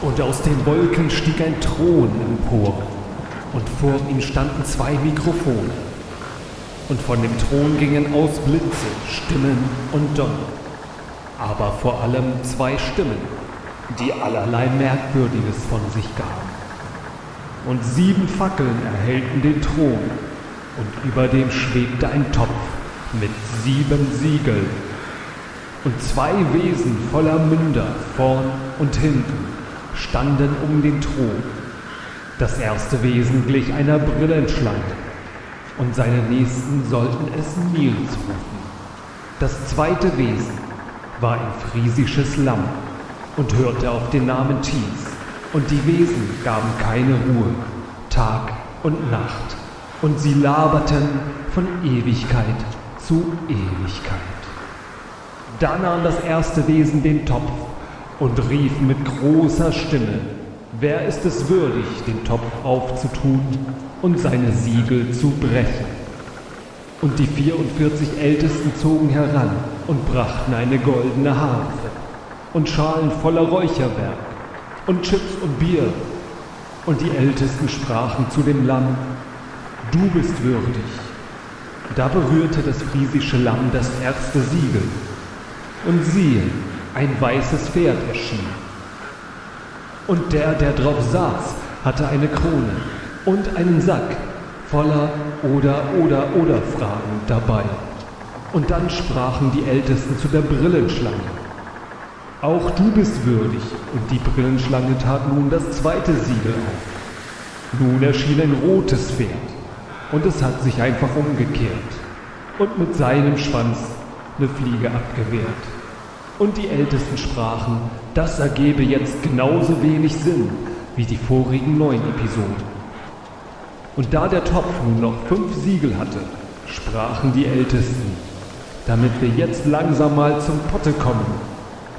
Und aus den Wolken stieg ein Thron empor, und vor ihm standen zwei Mikrofone. Und von dem Thron gingen aus Blitze, Stimmen und Donner. Aber vor allem zwei Stimmen, die allerlei Merkwürdiges von sich gaben. Und sieben Fackeln erhellten den Thron, und über dem schwebte ein Topf mit sieben Siegeln. Und zwei Wesen voller Münder vorn und hinten standen um den Thron. Das erste Wesen glich einer Brillenschlange, und seine Nächsten sollten es Nils rufen. Das zweite Wesen war ein friesisches Lamm und hörte auf den Namen Thies. Und die Wesen gaben keine Ruhe, Tag und Nacht, und sie laberten von Ewigkeit zu Ewigkeit. Da nahm das erste Wesen den Topf und rief mit großer Stimme, wer ist es würdig, den Topf aufzutun und seine Siegel zu brechen? Und die 44 Ältesten zogen heran und brachten eine goldene Harfe und Schalen voller Räucherwerk und Chips und Bier. Und die Ältesten sprachen zu dem Lamm, du bist würdig. Da berührte das friesische Lamm das erste Siegel. Und siehe, ein weißes Pferd erschien. Und der, der drauf saß, hatte eine Krone und einen Sack voller oder oder oder Fragen dabei. Und dann sprachen die Ältesten zu der Brillenschlange. Auch du bist würdig. Und die Brillenschlange tat nun das zweite Siegel auf. Nun erschien ein rotes Pferd. Und es hat sich einfach umgekehrt. Und mit seinem Schwanz eine Fliege abgewehrt. Und die Ältesten sprachen, das ergebe jetzt genauso wenig Sinn wie die vorigen neun Episoden. Und da der Topf nun noch fünf Siegel hatte, sprachen die Ältesten, damit wir jetzt langsam mal zum Potte kommen,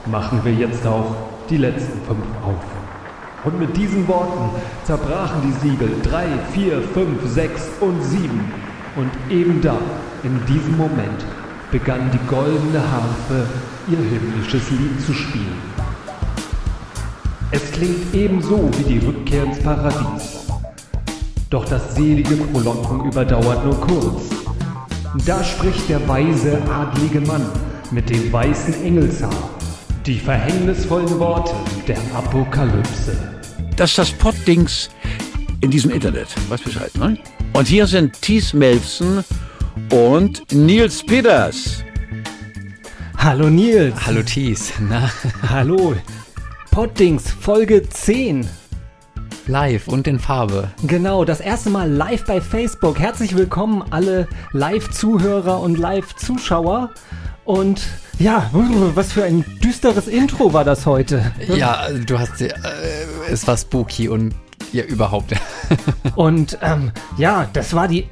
machen wir jetzt auch die letzten fünf auf. Und mit diesen Worten zerbrachen die Siegel drei, vier, fünf, sechs und sieben. Und eben da, in diesem Moment, begann die goldene Harfe ihr himmlisches Lied zu spielen. Es klingt ebenso wie die Rückkehr ins Paradies. Doch das selige Frohlocken überdauert nur kurz. Da spricht der weise, adlige Mann mit dem weißen Engelshaar die verhängnisvollen Worte der Apokalypse. Das ist das Poddings in diesem Internet. Weißt Bescheid, ne? Und hier sind Thies Melfsen und Nils Peters. Hallo Nils. Hallo Thies. Na? Hallo. Poddings Folge 10. Live und in Farbe. Genau, das erste Mal live bei Facebook. Herzlich willkommen alle Live-Zuhörer und Live-Zuschauer. Und ja, was für ein düsteres Intro war das heute. Ja, du hast, äh, es war spooky und ja, überhaupt. und ähm, ja, das war die,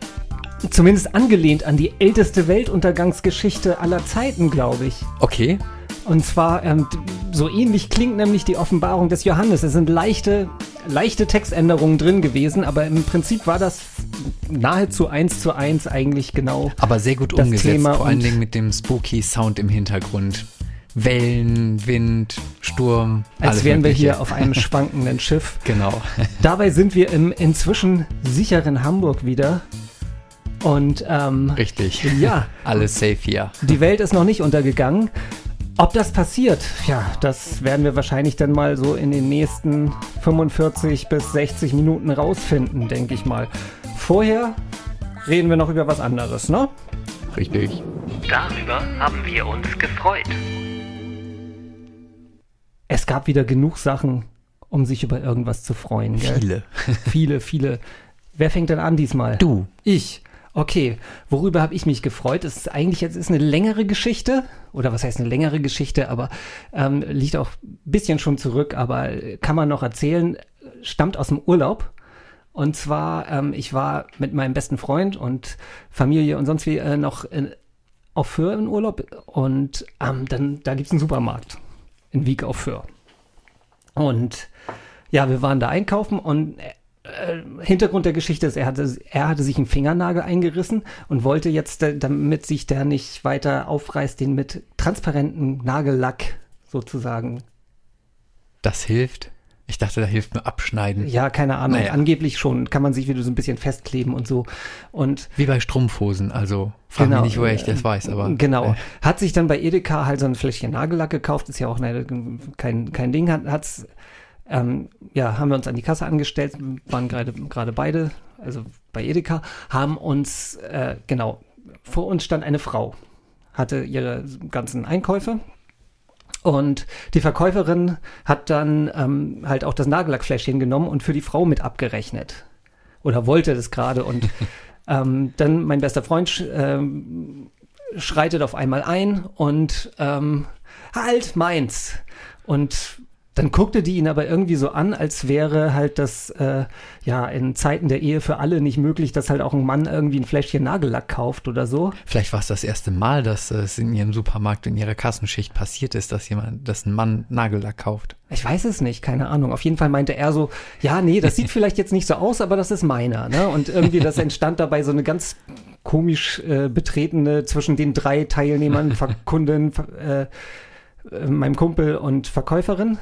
zumindest angelehnt an die älteste Weltuntergangsgeschichte aller Zeiten, glaube ich. Okay. Und zwar, ähm, so ähnlich klingt nämlich die Offenbarung des Johannes. Es sind leichte, leichte Textänderungen drin gewesen, aber im Prinzip war das nahezu eins zu eins eigentlich genau. Aber sehr gut umgesetzt, Thema vor allen Dingen mit dem spooky Sound im Hintergrund. Wellen, Wind, Sturm. Als wären wir hier auf einem schwankenden Schiff. Genau. Dabei sind wir im inzwischen sicheren Hamburg wieder. Und ähm, richtig. Ja. Alles safe hier. Die Welt ist noch nicht untergegangen. Ob das passiert, ja, das werden wir wahrscheinlich dann mal so in den nächsten 45 bis 60 Minuten rausfinden, denke ich mal. Vorher reden wir noch über was anderes, ne? Richtig. Darüber haben wir uns gefreut. Es gab wieder genug Sachen, um sich über irgendwas zu freuen. Gell? Viele. viele, viele. Wer fängt denn an diesmal? Du. Ich. Okay, worüber habe ich mich gefreut? Es ist eigentlich jetzt ist eine längere Geschichte oder was heißt eine längere Geschichte, aber ähm, liegt auch ein bisschen schon zurück, aber kann man noch erzählen, stammt aus dem Urlaub. Und zwar, ähm, ich war mit meinem besten Freund und Familie und sonst wie äh, noch in, auf Föhr im Urlaub und ähm, dann da gibt's einen Supermarkt in Wieg auf Föhr. Und ja, wir waren da einkaufen und äh, äh, Hintergrund der Geschichte ist, er hatte, er hatte sich einen Fingernagel eingerissen und wollte jetzt, äh, damit sich der nicht weiter aufreißt, den mit transparentem Nagellack sozusagen. Das hilft? Ich dachte, da hilft mir abschneiden. Ja, keine Ahnung. Naja. Angeblich schon. Kann man sich wieder so ein bisschen festkleben und so. Und Wie bei Strumpfhosen, also frag Genau, mich nicht, woher ich äh, das weiß, aber. Genau. Äh, Hat sich dann bei Edeka halt so ein Fläschchen Nagellack gekauft, ist ja auch eine, kein, kein Ding, hat, hat's, ähm, ja, haben wir uns an die Kasse angestellt, waren gerade, gerade beide, also bei Edeka, haben uns, äh, genau, vor uns stand eine Frau, hatte ihre ganzen Einkäufe und die Verkäuferin hat dann ähm, halt auch das Nagellackfläschchen genommen und für die Frau mit abgerechnet. Oder wollte das gerade. Und ähm, dann mein bester Freund ähm, schreitet auf einmal ein und ähm, halt meins. Und dann guckte die ihn aber irgendwie so an, als wäre halt das äh, ja in Zeiten der Ehe für alle nicht möglich, dass halt auch ein Mann irgendwie ein Fläschchen Nagellack kauft oder so. Vielleicht war es das erste Mal, dass es in ihrem Supermarkt in ihrer Kassenschicht passiert ist, dass jemand, dass ein Mann Nagellack kauft. Ich weiß es nicht, keine Ahnung. Auf jeden Fall meinte er so, ja, nee, das sieht vielleicht jetzt nicht so aus, aber das ist meiner. Ne? Und irgendwie das entstand dabei so eine ganz komisch äh, betretene zwischen den drei Teilnehmern, Kunden, äh, äh, meinem Kumpel und Verkäuferin.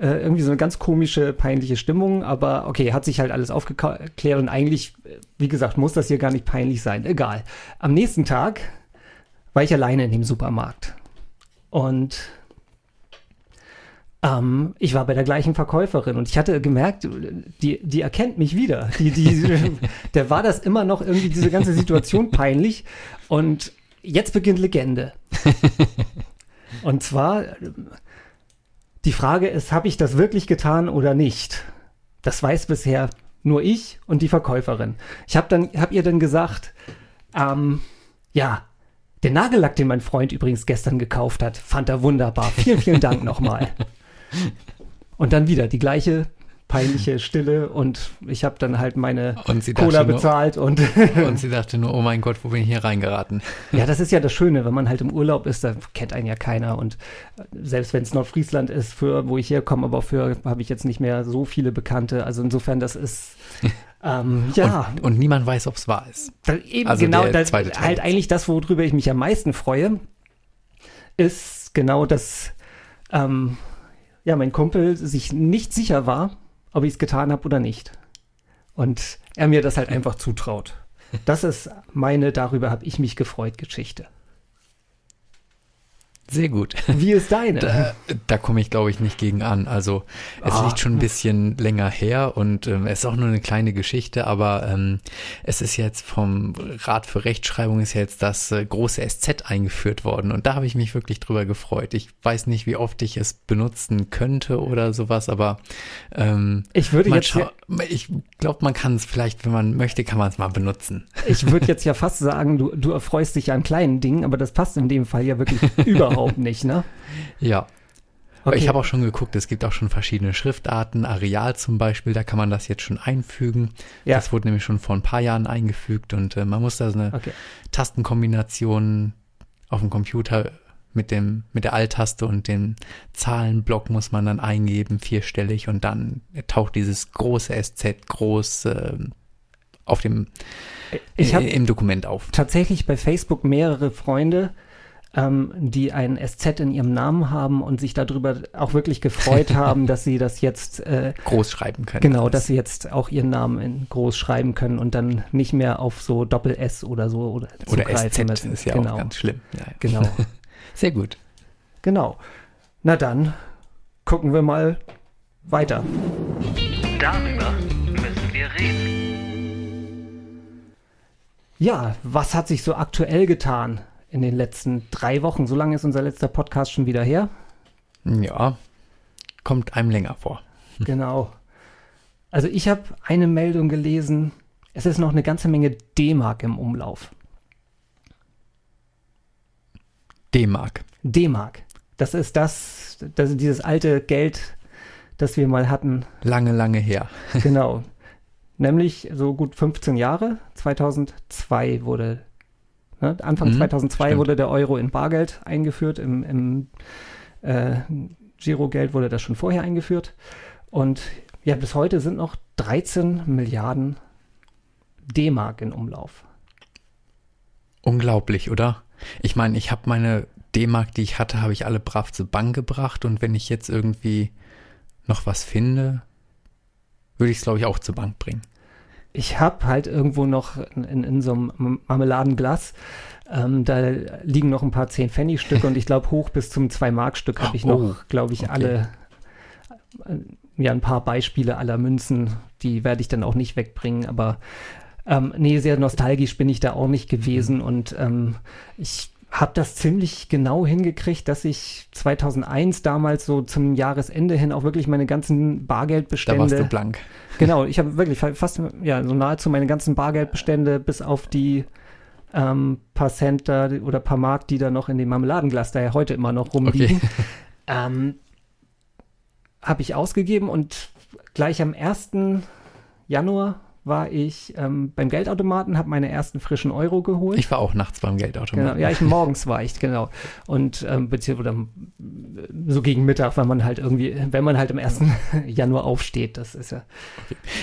Äh, irgendwie so eine ganz komische, peinliche Stimmung, aber okay, hat sich halt alles aufgeklärt und eigentlich, wie gesagt, muss das hier gar nicht peinlich sein. Egal. Am nächsten Tag war ich alleine in dem Supermarkt. Und ähm, ich war bei der gleichen Verkäuferin und ich hatte gemerkt, die, die erkennt mich wieder. Die, die, der war das immer noch irgendwie diese ganze Situation peinlich. Und jetzt beginnt Legende. Und zwar, die Frage ist, habe ich das wirklich getan oder nicht? Das weiß bisher nur ich und die Verkäuferin. Ich habe dann, hab ihr dann gesagt, ähm, ja, der Nagellack, den mein Freund übrigens gestern gekauft hat, fand er wunderbar. Vielen, vielen Dank nochmal. Und dann wieder die gleiche peinliche Stille und ich habe dann halt meine Cola nur- bezahlt und Und sie dachte nur, oh mein Gott, wo bin ich hier reingeraten? ja, das ist ja das Schöne, wenn man halt im Urlaub ist, da kennt einen ja keiner und äh, selbst wenn es Nordfriesland ist, für wo ich herkomme, aber für habe ich jetzt nicht mehr so viele Bekannte. Also insofern, das ist ähm, ja Und, und niemand weiß, ob es wahr ist. da, eben Also genau das, halt jetzt. eigentlich das, worüber ich mich am meisten freue, ist genau das, ähm, ja, mein Kumpel sich nicht sicher war, ob ich es getan habe oder nicht. Und er mir das halt einfach zutraut. Das ist meine, darüber habe ich mich gefreut, Geschichte. Sehr gut. Wie ist deine? Da, da komme ich, glaube ich, nicht gegen an. Also es Ah. liegt schon ein bisschen länger her und ähm, es ist auch nur eine kleine Geschichte, aber ähm, es ist jetzt vom Rat für Rechtschreibung ist jetzt das äh, große SZ eingeführt worden und da habe ich mich wirklich drüber gefreut. Ich weiß nicht, wie oft ich es benutzen könnte oder sowas, aber ähm, Ich würde jetzt ich glaube, man kann es vielleicht, wenn man möchte, kann man es mal benutzen. Ich würde jetzt ja fast sagen, du, du erfreust dich ja an kleinen Dingen, aber das passt in dem Fall ja wirklich überhaupt nicht, ne? Ja. Aber Okay. ich habe auch schon geguckt, es gibt auch schon verschiedene Schriftarten, Areal zum Beispiel, da kann man das jetzt schon einfügen. Ja. Das wurde nämlich schon vor ein paar Jahren eingefügt und äh, man muss da so eine Okay. Tastenkombination auf dem Computer mit dem mit der Alt-Taste und dem Zahlenblock muss man dann eingeben, vierstellig und dann taucht dieses große SZ groß äh, auf dem Ich äh, im Dokument auf. tatsächlich bei Facebook mehrere Freunde, ähm, die ein SZ in ihrem Namen haben und sich darüber auch wirklich gefreut haben, dass sie das jetzt, äh, Groß schreiben können. genau, alles. dass sie jetzt auch ihren Namen in groß schreiben können und dann nicht mehr auf so Doppel-S oder so oder, oder SZ ist ja genau, auch ganz schlimm. Ja, ja. genau, Sehr gut. genau. Na dann gucken wir mal weiter. Darüber müssen wir reden. Ja, was hat sich so aktuell getan in den letzten drei Wochen? So lange ist unser letzter Podcast schon wieder her. Ja, kommt einem länger vor. Genau. Also ich habe eine Meldung gelesen, es ist noch eine ganze Menge D-Mark im Umlauf. D-Mark. D-Mark. Das ist das, das ist dieses alte Geld, das wir mal hatten. Lange, lange her. Genau. Nämlich so gut 15 Jahre. 2002 wurde, ne, Anfang Mhm, 2002 stimmt. wurde der Euro in Bargeld eingeführt. Im, im äh, Girogeld wurde das schon vorher eingeführt. Und ja, bis heute sind noch 13 Milliarden D-Mark in Umlauf. Unglaublich, oder? Ich meine, ich habe meine D-Mark, die ich hatte, habe ich alle brav zur Bank gebracht und wenn ich jetzt irgendwie noch was finde, würde ich es, glaube ich, auch zur Bank bringen. Ich habe halt irgendwo noch in, in, in so einem Marmeladenglas, ähm, da liegen noch ein paar 10-Pfennig-Stücke und ich glaube, hoch bis zum 2-Mark-Stück habe ich noch, Oh, glaube ich, okay. alle, äh, ja, ein paar Beispiele aller Münzen, die werde ich dann auch nicht wegbringen, aber ähm, nee, sehr nostalgisch bin ich da auch nicht gewesen und ähm, ich habe das ziemlich genau hingekriegt, dass ich 2001 damals so zum Jahresende hin auch wirklich meine ganzen Da Bargeldbestände warst du blank. Genau, ich habe wirklich fa- fast, ja, so nahezu meine ganzen Bargeldbestände bis auf die ähm, paar Cent da oder paar Mark, die da noch in dem Marmeladenglas da ja heute immer noch rumliegen, Okay. ähm, habe ich ausgegeben und gleich am 1. Januar war ich ähm, beim Geldautomaten, habe meine ersten frischen Euro geholt. Ich war auch nachts beim Genau, Geldautomaten. ja, ich morgens war ich, genau. Und ähm, beziehungsweise oder, so gegen Mittag, wenn man halt irgendwie, wenn man halt am 1. Januar aufsteht, das ist ja.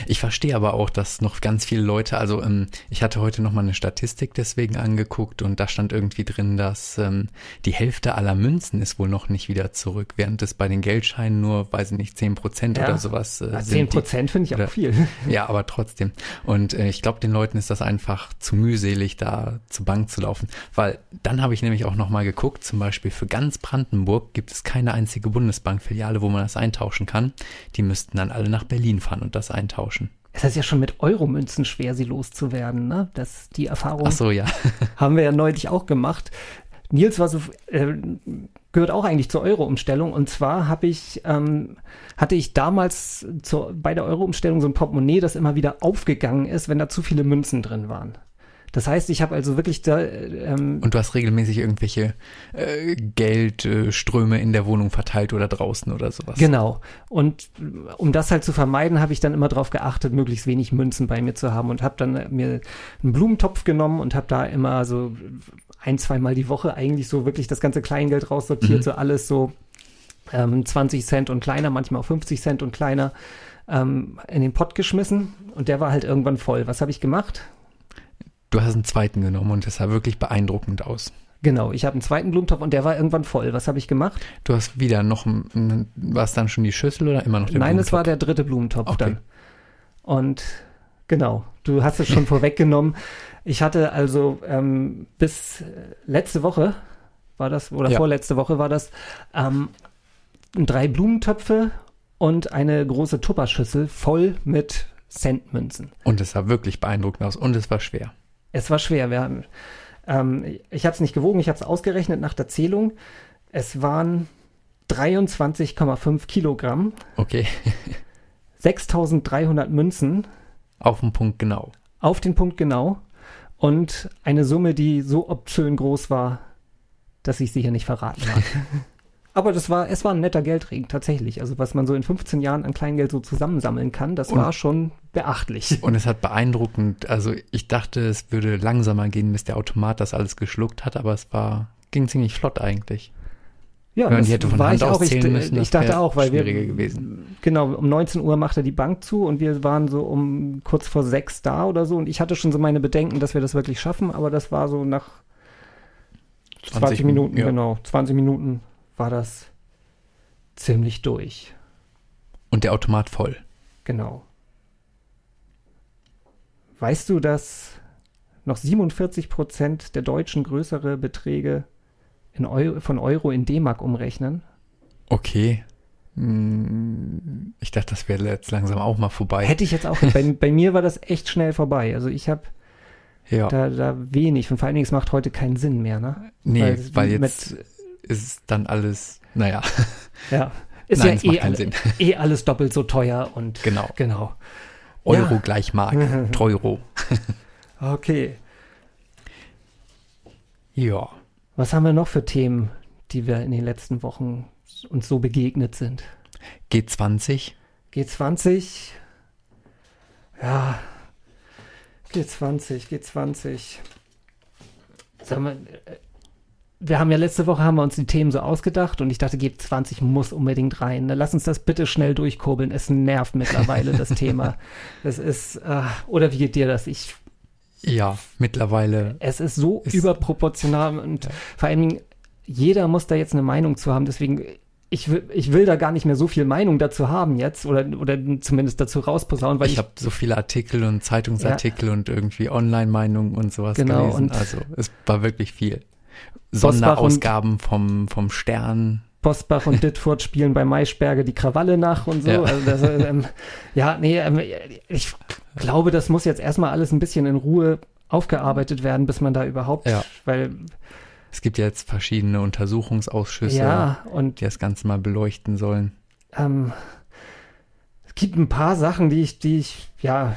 Ich verstehe aber auch, dass noch ganz viele Leute, also ähm, ich hatte heute noch mal eine Statistik deswegen angeguckt und da stand irgendwie drin, dass ähm, die Hälfte aller Münzen ist wohl noch nicht wieder zurück, während es bei den Geldscheinen nur, weiß ich nicht, 10 Prozent Ja. oder sowas äh, Ja, sind. 10 die- Prozent finde ich auch oder- viel. Ja, aber trotzdem. Und äh, ich glaube, den Leuten ist das einfach zu mühselig, da zur Bank zu laufen. Weil dann habe ich nämlich auch noch mal geguckt, zum Beispiel für ganz Brandenburg gibt es keine einzige Bundesbankfiliale, wo man das eintauschen kann. Die müssten dann alle nach Berlin fahren und das eintauschen. Es ist ja schon mit Euromünzen schwer, sie loszuwerden, ne? Das, die Erfahrung Ach so, ja. haben wir ja neulich auch gemacht. Nils war so, äh, gehört auch eigentlich zur Euro-Umstellung. Und zwar habe ich, ähm, hatte ich damals zur, bei der Euro-Umstellung so ein Portemonnaie, das immer wieder aufgegangen ist, wenn da zu viele Münzen drin waren. Das heißt, ich habe also wirklich da, äh, ähm, Und du hast regelmäßig irgendwelche äh, Geldströme in der Wohnung verteilt oder draußen oder sowas. Genau. Und äh, um das halt zu vermeiden, habe ich dann immer darauf geachtet, möglichst wenig Münzen bei mir zu haben und habe dann äh, mir einen Blumentopf genommen und habe da immer so ein, zweimal die Woche eigentlich so wirklich das ganze Kleingeld raussortiert, Mhm. so alles so ähm, 20 Cent und kleiner, manchmal auch 50 Cent und kleiner ähm, in den Pott geschmissen und der war halt irgendwann voll. Was habe ich gemacht? Du hast einen zweiten genommen und das sah wirklich beeindruckend aus. Genau, ich habe einen zweiten Blumentopf und der war irgendwann voll. Was habe ich gemacht? Du hast wieder noch, war es dann schon die Schüssel oder immer noch der Nein, es war Blumentopf? der dritte Blumentopf Okay. dann. Und genau, du hast es schon vorweggenommen. Ich hatte also ähm, bis letzte Woche war das, oder Ja. vorletzte Woche war das, ähm, drei Blumentöpfe und eine große Tupperschüssel voll mit Centmünzen. Und es sah wirklich beeindruckend aus und es war schwer. Es war schwer. Wir haben, ähm, ich habe es nicht gewogen, ich habe es ausgerechnet nach der Zählung. Es waren 23,5 Kilogramm, Okay, 6300 Münzen auf den Punkt genau. auf den Punkt genau und eine Summe, die so obszön groß war, dass ich sie hier nicht verraten mag. Aber das war, es war ein netter Geldregen, tatsächlich. Also was man so in 15 Jahren an Kleingeld so zusammensammeln kann, das Und- war schon beachtlich. Und es hat beeindruckend, also ich dachte, es würde langsamer gehen, bis der Automat das alles geschluckt hat, aber es war, ging ziemlich flott eigentlich. Ja, man die hätte von war Hand ich auch. Ich, müssen, ich das dachte auch, weil wir gewesen. genau um 19 Uhr machte die Bank zu und wir waren so um kurz vor sechs da oder so und ich hatte schon so meine Bedenken, dass wir das wirklich schaffen, aber das war so nach 20, Minuten, ja. genau, 20 Minuten war das ziemlich durch. Und der Automat voll. Genau. Weißt du, dass noch 47 Prozent der Deutschen größere Beträge in Euro, von Euro in D-Mark umrechnen? Okay. Ich dachte, das wäre jetzt langsam auch mal vorbei. Hätte ich jetzt auch. bei, bei mir war das echt schnell vorbei. Also ich habe ja. da, da wenig. Und vor allen Dingen, es macht heute keinen Sinn mehr, ne? nee, weil weil, jetzt ist dann alles, naja, Ja. Ist Nein, ja eh, alle, eh alles doppelt so teuer und genau. genau. Euro Ja. gleich Mark, Teuro. Okay. Ja. Was haben wir noch für Themen, die wir in den letzten Wochen uns so begegnet sind? G20. G20. Ja. G20, G20. Sag mal, äh, wir haben ja letzte Woche haben wir uns die Themen so ausgedacht und ich dachte, G20 muss unbedingt rein. Na, Lass uns das bitte schnell durchkurbeln. Es nervt mittlerweile das Thema. Es ist, äh, oder wie geht dir das? Ich, Ja, mittlerweile. es ist so Ist- überproportional und Ja. vor allen Dingen, jeder muss da jetzt eine Meinung zu haben. Deswegen, ich will, ich will da gar nicht mehr so viel Meinung dazu haben jetzt oder, oder zumindest dazu rausposaunen, weil ich ich, habe so viele Artikel und Zeitungsartikel und irgendwie Online-Meinungen und sowas Genau, gelesen. und- also es war wirklich viel. Bosbach und- Sonderausgaben vom, vom Stern. Bosbach und Dittfurt spielen bei Maischberge die Krawalle nach und so. Ja. Also das, ähm, ja, nee, ähm, ich glaube, das muss jetzt erstmal alles ein bisschen in Ruhe aufgearbeitet werden, bis man da überhaupt, Ja. weil Es gibt ja jetzt verschiedene Untersuchungsausschüsse, ja, und die das Ganze mal beleuchten sollen. ähm, es gibt ein paar Sachen, die ich, die ich, ja,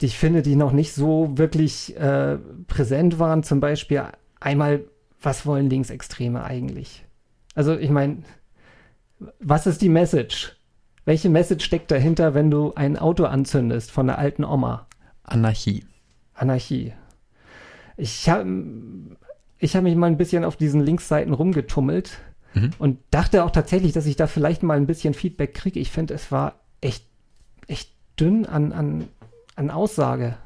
die ich finde, die noch nicht so wirklich äh, präsent waren. Zum Beispiel einmal, was wollen Linksextreme eigentlich? Also ich meine, was ist die Message? Welche Message steckt dahinter, wenn du ein Auto anzündest von einer alten Oma? Anarchie. Anarchie. Ich habe ich hab mich mal ein bisschen auf diesen Linksseiten rumgetummelt Mhm. und dachte auch tatsächlich, dass ich da vielleicht mal ein bisschen Feedback kriege. Ich finde, es war echt, echt dünn an, an, an Aussage.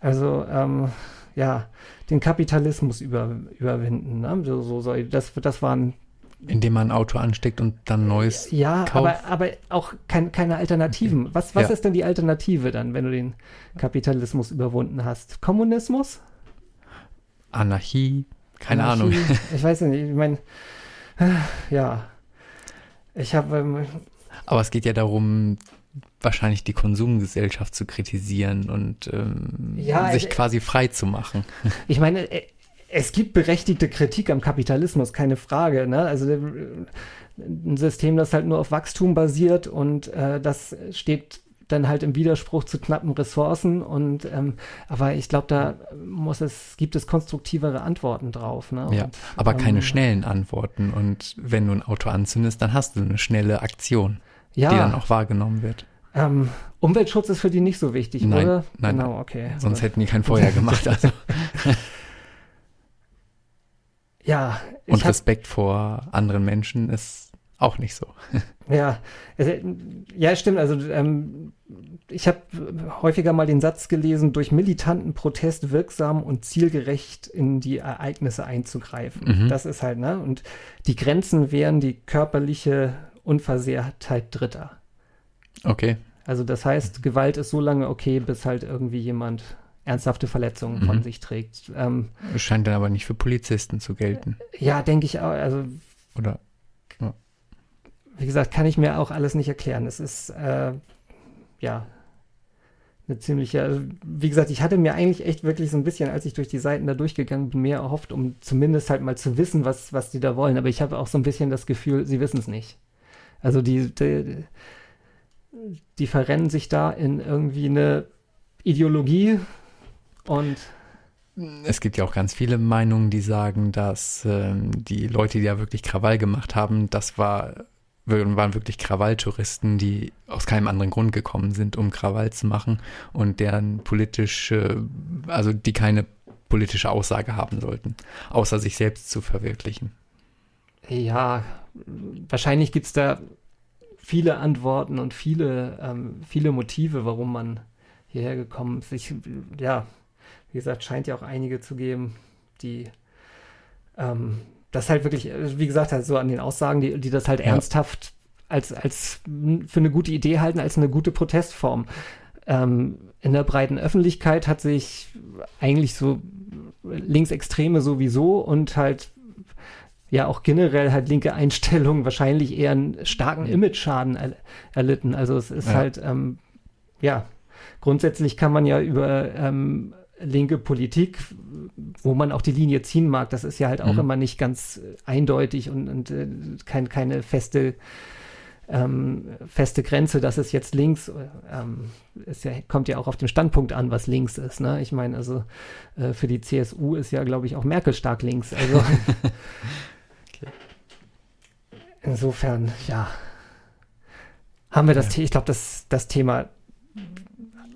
Also, ähm, ja, den Kapitalismus über, überwinden. Ne? So, so das, das waren Indem man ein Auto ansteckt und dann neues. ja, Kauf. aber, aber auch kein, keine Alternativen. Was, was Ja. ist denn die Alternative dann, wenn du den Kapitalismus überwunden hast? Kommunismus? Anarchie. Keine Anarchie? Ahnung. Ich weiß nicht, ich meine, ja. Ich habe, ähm, Aber es geht ja darum, wahrscheinlich die Konsumgesellschaft zu kritisieren und ähm, Ja, sich äh, quasi frei zu machen. ich meine, äh, es gibt berechtigte Kritik am Kapitalismus, keine Frage. Ne? Also äh, ein System, das halt nur auf Wachstum basiert und äh, das steht dann halt im Widerspruch zu knappen Ressourcen und ähm, aber ich glaube, da muss es, gibt es konstruktivere Antworten drauf. Ne? Ja, Und, aber keine ähm, schnellen Antworten. Und wenn du ein Auto anzündest, dann hast du eine schnelle Aktion, ja, die dann auch wahrgenommen wird. ähm, Umweltschutz ist für die nicht so wichtig, Nein, oder? nein, genau, okay. Sonst hätten die kein Feuer gemacht. Also. ja, Und Respekt vor anderen Menschen ist auch nicht so. Ja, also, ja, stimmt. Also ähm, ich habe häufiger mal den Satz gelesen, durch militanten Protest wirksam und zielgerecht in die Ereignisse einzugreifen. Mhm. Das ist halt, ne? Und die Grenzen wären die körperliche Unversehrtheit Dritter. Okay. Also das heißt, Gewalt ist so lange okay, bis halt irgendwie jemand ernsthafte Verletzungen von Mhm. sich trägt. Ähm, scheint dann aber nicht für Polizisten zu gelten. ja, denke ich auch. Also Oder? wie gesagt, kann ich mir auch alles nicht erklären. Es ist, äh, ja, eine ziemliche, also, wie gesagt, ich hatte mir eigentlich echt wirklich so ein bisschen, als ich durch die Seiten da durchgegangen bin, mehr erhofft, um zumindest halt mal zu wissen, was, was die da wollen. Aber ich habe auch so ein bisschen das Gefühl, sie wissen es nicht. Also die, die, die verrennen sich da in irgendwie eine Ideologie und Es gibt ja auch ganz viele Meinungen, die sagen, dass ähm, die Leute, die ja wirklich Krawall gemacht haben, das war, waren wirklich Krawalltouristen, die aus keinem anderen Grund gekommen sind, um Krawall zu machen und deren politische, also die keine politische Aussage haben sollten, außer sich selbst zu verwirklichen. Ja, wahrscheinlich gibt es da viele Antworten und viele, ähm, viele Motive, warum man hierher gekommen ist. Ich, ja, wie gesagt, scheint ja auch einige zu geben, die ähm, das halt wirklich, wie gesagt, halt so an den Aussagen, die, die das halt Ja. ernsthaft als, als für eine gute Idee halten, als eine gute Protestform. Ähm, in der breiten Öffentlichkeit hat sich eigentlich so Linksextreme sowieso und halt ja auch generell halt linke Einstellungen wahrscheinlich eher einen starken Image-Schaden er erlitten. Also es ist Ja. halt, ähm, ja, grundsätzlich kann man ja über ähm, linke Politik, wo man auch die Linie ziehen mag, das ist ja halt auch Mhm. immer nicht ganz äh, eindeutig und, und äh, kein, keine feste ähm, feste Grenze, das ist jetzt links, ähm, ist ja, kommt ja auch auf den Standpunkt an, was links ist. Ne? Ich meine, also äh, für die CSU ist ja, glaube ich, auch Merkel stark links. Also insofern, ja, haben wir das, Ja. Ich glaube, das, das Thema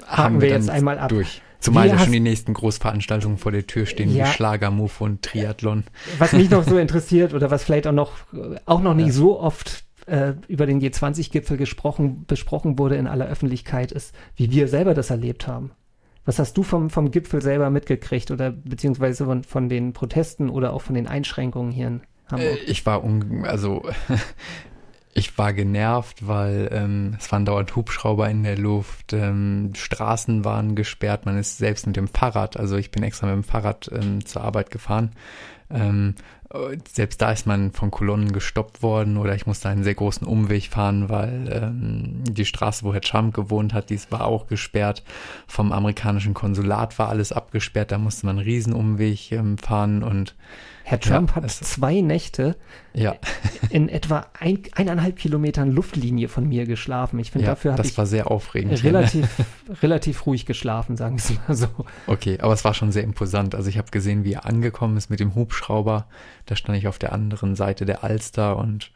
haken wir jetzt einmal ab. Durch. Zumal ja schon die nächsten Großveranstaltungen vor der Tür stehen, Ja. wie Schlagermove und Triathlon. Was mich noch so interessiert oder was vielleicht auch noch, auch noch nicht Ja. so oft äh, über den G20-Gipfel gesprochen, besprochen wurde in aller Öffentlichkeit, ist, wie wir selber das erlebt haben. Was hast du vom, vom Gipfel selber mitgekriegt oder beziehungsweise von, von den Protesten oder auch von den Einschränkungen hier in Hamburg? Äh, Ich war un also ich war genervt, weil ähm, es waren dauernd Hubschrauber in der Luft, ähm, Straßen waren gesperrt, man ist selbst mit dem Fahrrad, also ich bin extra mit dem Fahrrad ähm, zur Arbeit gefahren. Ähm, äh, selbst da ist man von Kolonnen gestoppt worden oder ich musste einen sehr großen Umweg fahren, weil ähm, die Straße, wo Herr Trump gewohnt hat, dies war auch gesperrt. Vom amerikanischen Konsulat war alles abgesperrt, da musste man einen Riesenumweg ähm, fahren und Herr Trump ja, hat es- zwei Nächte ja, in etwa ein, eineinhalb Kilometern Luftlinie von mir geschlafen. Ich finde, ja dafür habe das ich war sehr aufregend. relativ, relativ ruhig geschlafen, sagen wir es mal so. Okay, aber es war schon sehr imposant. Also ich habe gesehen, wie er angekommen ist mit dem Hubschrauber. Da stand ich auf der anderen Seite der Alster und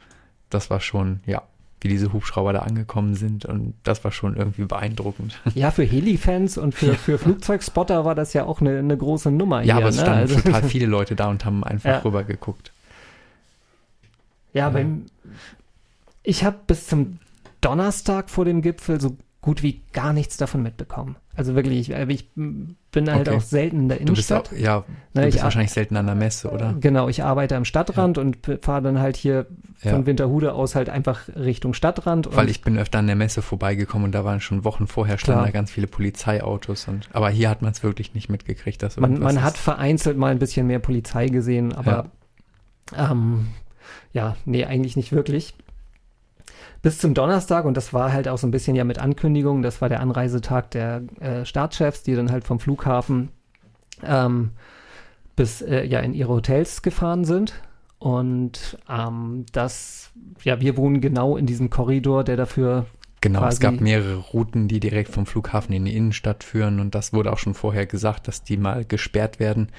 das war schon, ja, wie diese Hubschrauber da angekommen sind und das war schon irgendwie beeindruckend. Ja, für Heli-Fans und für, für Flugzeugspotter war das ja auch eine, eine große Nummer ja, hier. aber es ne? standen Also- total viele Leute da und haben einfach Ja. rüber geguckt. Ja, beim, ich habe bis zum Donnerstag vor dem Gipfel so gut wie gar nichts davon mitbekommen. Also wirklich, ich, äh, ich bin halt Okay. auch selten in der Du bist Innenstadt. auch, ja, Na, du ich bist wahrscheinlich selten an der Messe, oder? Genau, ich arbeite am Stadtrand und fahre dann halt hier Ja. von Winterhude aus halt einfach Richtung Stadtrand. Weil ich bin öfter an der Messe vorbeigekommen und da waren schon Wochen vorher standen Klar. da ganz viele Polizeiautos und aber hier hat man es wirklich nicht mitgekriegt, dass man, man hat ist. vereinzelt mal ein bisschen mehr Polizei gesehen, aber ähm, ja, nee, eigentlich nicht wirklich. Bis zum Donnerstag, und das war halt auch so ein bisschen ja mit Ankündigungen, das war der Anreisetag der äh, Staatschefs, die dann halt vom Flughafen ähm, bis äh, ja in ihre Hotels gefahren sind. Und ähm, das, ja, wir wohnen genau in diesem Korridor, der dafür Genau, es gab mehrere Routen, die direkt vom Flughafen in die Innenstadt führen und das wurde auch schon vorher gesagt, dass die mal gesperrt werden.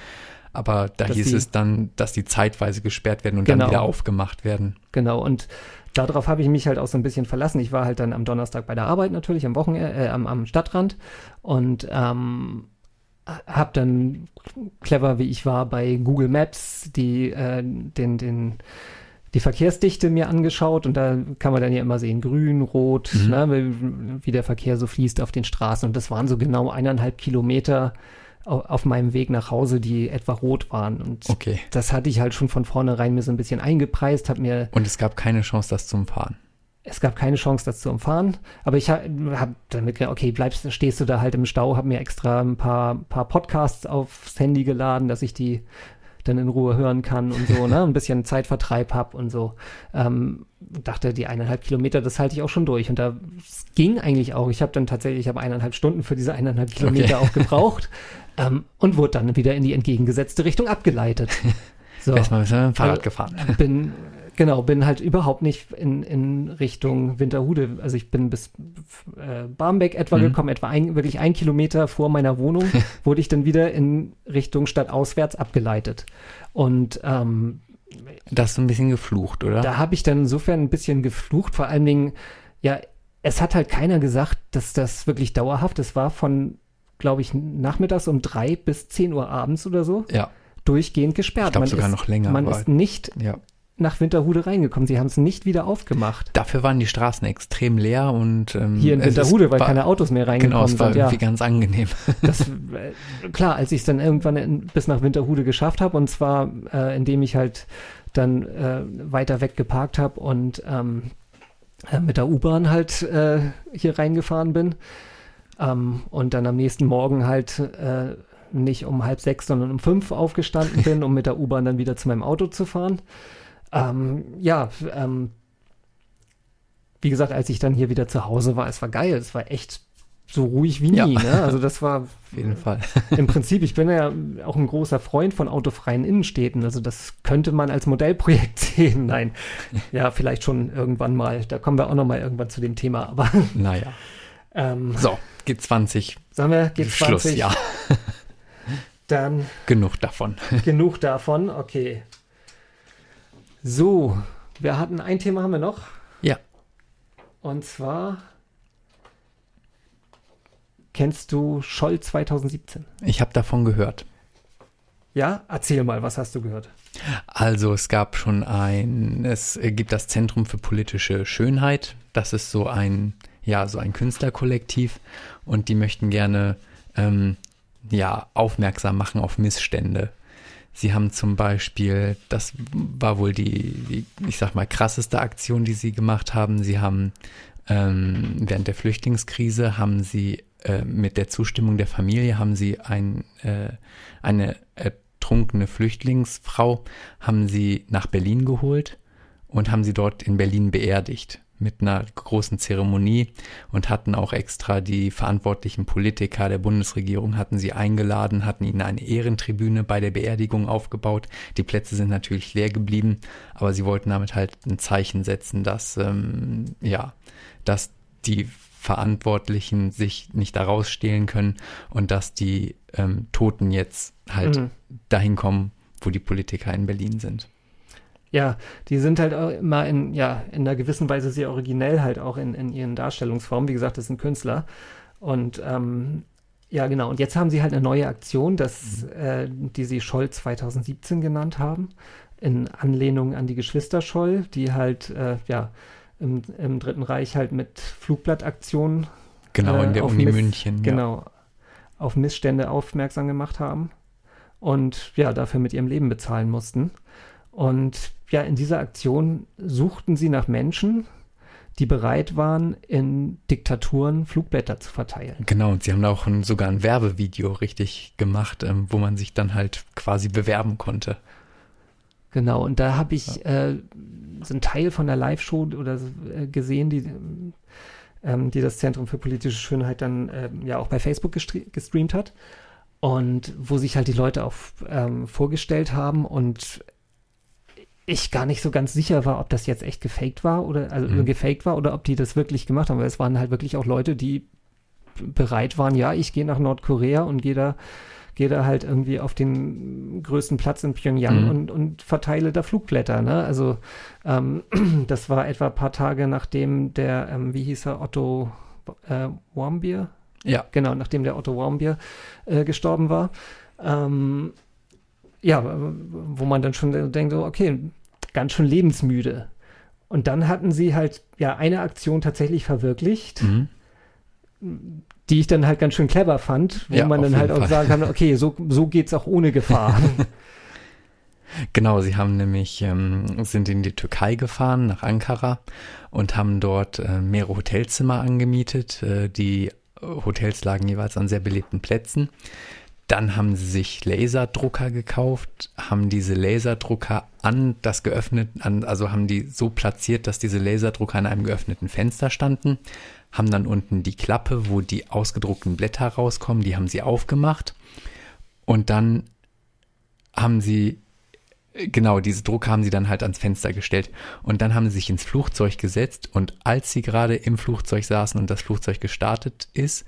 Aber da hieß die- es dann, dass die zeitweise gesperrt werden und Genau. dann wieder aufgemacht werden. Genau, und darauf habe ich mich halt auch so ein bisschen verlassen. Ich war halt dann am Donnerstag bei der Arbeit natürlich, am Wochenende, äh, am, am Stadtrand und ähm, habe dann clever, wie ich war, bei Google Maps die, äh, den, den, die Verkehrsdichte mir angeschaut und da kann man dann ja immer sehen, grün, rot, Mhm. ne, wie, wie der Verkehr so fließt auf den Straßen und das waren so genau eineinhalb Kilometer auf meinem Weg nach Hause, die etwa rot waren und Okay. das hatte ich halt schon von vornherein mir so ein bisschen eingepreist, habe mir Und es gab keine Chance, das zu umfahren. es gab keine Chance, das zu umfahren. Aber ich habe hab dann mitgedacht, okay, bleibst, stehst du da halt im Stau, habe mir extra ein paar, paar Podcasts aufs Handy geladen, dass ich die dann in Ruhe hören kann und so, ne? Ein bisschen Zeitvertreib hab und so. Ähm, dachte, die eineinhalb Kilometer, das halte ich auch schon durch. Und da ging eigentlich auch. Ich habe dann tatsächlich, ich habe eineinhalb Stunden für diese eineinhalb Kilometer auch gebraucht ähm, und wurde dann wieder in die entgegengesetzte Richtung abgeleitet. So Erstmal mit dem Fahrrad Also- gefahren. bin genau bin halt überhaupt nicht in, in Richtung Winterhude also ich bin bis äh, Barmbek etwa Mhm. gekommen etwa ein, wirklich ein Kilometer vor meiner Wohnung wurde ich dann wieder in Richtung stadtauswärts abgeleitet und ähm, Das ist so ein bisschen geflucht, oder? da habe ich dann insofern ein bisschen geflucht vor allen Dingen ja es hat halt keiner gesagt dass das wirklich dauerhaft es war von glaube ich nachmittags um drei bis 10 Uhr abends oder so ja, durchgehend gesperrt ich glaube Man sogar ist, noch länger. man ist nicht ja. nach Winterhude reingekommen. Sie haben es nicht wieder aufgemacht. Dafür waren die Straßen extrem leer und ähm, Hier in ist- Winterhude, weil war, keine Autos mehr Genau, reingekommen es war sind. Ja, irgendwie ganz angenehm. das, äh, klar, als ich es dann irgendwann in, bis nach Winterhude geschafft habe, und zwar äh, indem ich halt dann äh, weiter weg geparkt habe und ähm, äh, mit der U-Bahn halt äh, hier reingefahren bin ähm, und dann am nächsten Morgen halt äh, nicht um halb sechs, sondern um fünf aufgestanden bin, um mit der U-Bahn dann wieder zu meinem Auto zu fahren. Ähm, ja, ähm, wie gesagt, als ich dann hier wieder zu Hause war, es war geil, es war echt so ruhig wie nie. Ja. Ne? Also das war Auf jeden Fall. im Prinzip, ich bin ja auch ein großer Freund von autofreien Innenstädten. Also das könnte man als Modellprojekt sehen. Nein, ja, vielleicht schon irgendwann mal. Da kommen wir auch noch mal irgendwann zu dem Thema. Aber Naja. Ähm, So, G20. sagen wir, G20, Schluss, ja. dann Genug davon. genug davon. Okay. So, wir hatten ein Thema haben wir noch. Ja. Und zwar kennst du Scholl 2017? Ich habe davon gehört. Ja, erzähl mal, was hast du gehört? Also es gab schon ein, es gibt das Zentrum für politische Schönheit. Das ist so ein, ja, so ein Künstlerkollektiv und die möchten gerne, ähm, ja, aufmerksam machen auf Missstände. Sie haben zum Beispiel, das war wohl die, die ich sag mal, krasseste Aktion, die sie gemacht haben. Sie haben ähm, während der Flüchtlingskrise haben sie äh, mit der Zustimmung der Familie haben sie ein, äh, eine ertrunkene Flüchtlingsfrau haben sie nach Berlin geholt und haben sie dort in Berlin beerdigt mit einer großen Zeremonie und hatten auch extra die verantwortlichen Politiker der Bundesregierung hatten sie eingeladen, hatten ihnen eine Ehrentribüne bei der Beerdigung aufgebaut. Die Plätze sind natürlich leer geblieben, aber sie wollten damit halt ein Zeichen setzen, dass ähm, ja, dass die Verantwortlichen sich nicht daraus stehlen können und dass die ähm, Toten jetzt halt Mhm. dahin kommen, wo die Politiker in Berlin sind. Ja, die sind halt auch immer in, ja, in einer gewissen Weise sehr originell halt auch in, in ihren Darstellungsformen. Wie gesagt, das sind Künstler. Und ähm, ja, genau. Und jetzt haben sie halt eine neue Aktion, das, äh, die sie Scholl 2017 genannt haben, in Anlehnung an die Geschwister Scholl, die halt, äh, ja, im, im Dritten Reich halt mit Flugblattaktionen Genau, äh, in der auf Uni Miss- München. Ja. genau, auf Missstände aufmerksam gemacht haben und ja, dafür mit ihrem Leben bezahlen mussten. Und ja, in dieser Aktion suchten sie nach Menschen, die bereit waren, in Diktaturen Flugblätter zu verteilen. Genau, und sie haben da auch ein, sogar ein Werbevideo richtig gemacht, ähm, wo man sich dann halt quasi bewerben konnte. Genau, und da habe ich äh, so einen Teil von der Live-Show oder äh, gesehen, die, ähm, die das Zentrum für politische Schönheit dann ähm, ja auch bei Facebook gestre- gestreamt hat. Und wo sich halt die Leute auch ähm, vorgestellt haben und ich gar nicht so ganz sicher war, ob das jetzt echt gefaked war oder also Mhm. gefaked war oder ob die das wirklich gemacht haben. Weil es waren halt wirklich auch Leute, die bereit waren, ja, ich gehe nach Nordkorea und gehe da gehe da halt irgendwie auf den größten Platz in Pyongyang Mhm. und, und verteile da Flugblätter. Ne? Also ähm, das war etwa ein paar Tage nachdem der, ähm, wie hieß er, Otto äh, Warmbier? Ja, Genau, nachdem der Otto Warmbier äh, gestorben war. Ähm, ja, wo man dann schon denkt, so, okay, ganz schön lebensmüde. Und dann hatten sie halt ja eine Aktion tatsächlich verwirklicht, mhm. die ich dann halt ganz schön clever fand, wo Ja, man dann halt jeden auch Fall. sagen kann, okay, so, so geht's auch ohne Gefahr. Genau, sie haben nämlich, ähm, sind in die Türkei gefahren, nach Ankara und haben dort äh, mehrere Hotelzimmer angemietet. Äh, die Hotels lagen jeweils an sehr belebten Plätzen. Dann haben sie sich Laserdrucker gekauft, haben diese Laserdrucker an das geöffnet, an, also haben die so platziert, dass diese Laserdrucker an einem geöffneten Fenster standen, haben dann unten die Klappe, wo die ausgedruckten Blätter rauskommen, die haben sie aufgemacht und dann haben sie Genau, diese Drucker haben sie dann halt ans Fenster gestellt. Und dann haben sie sich ins Flugzeug gesetzt und als sie gerade im Flugzeug saßen und das Flugzeug gestartet ist,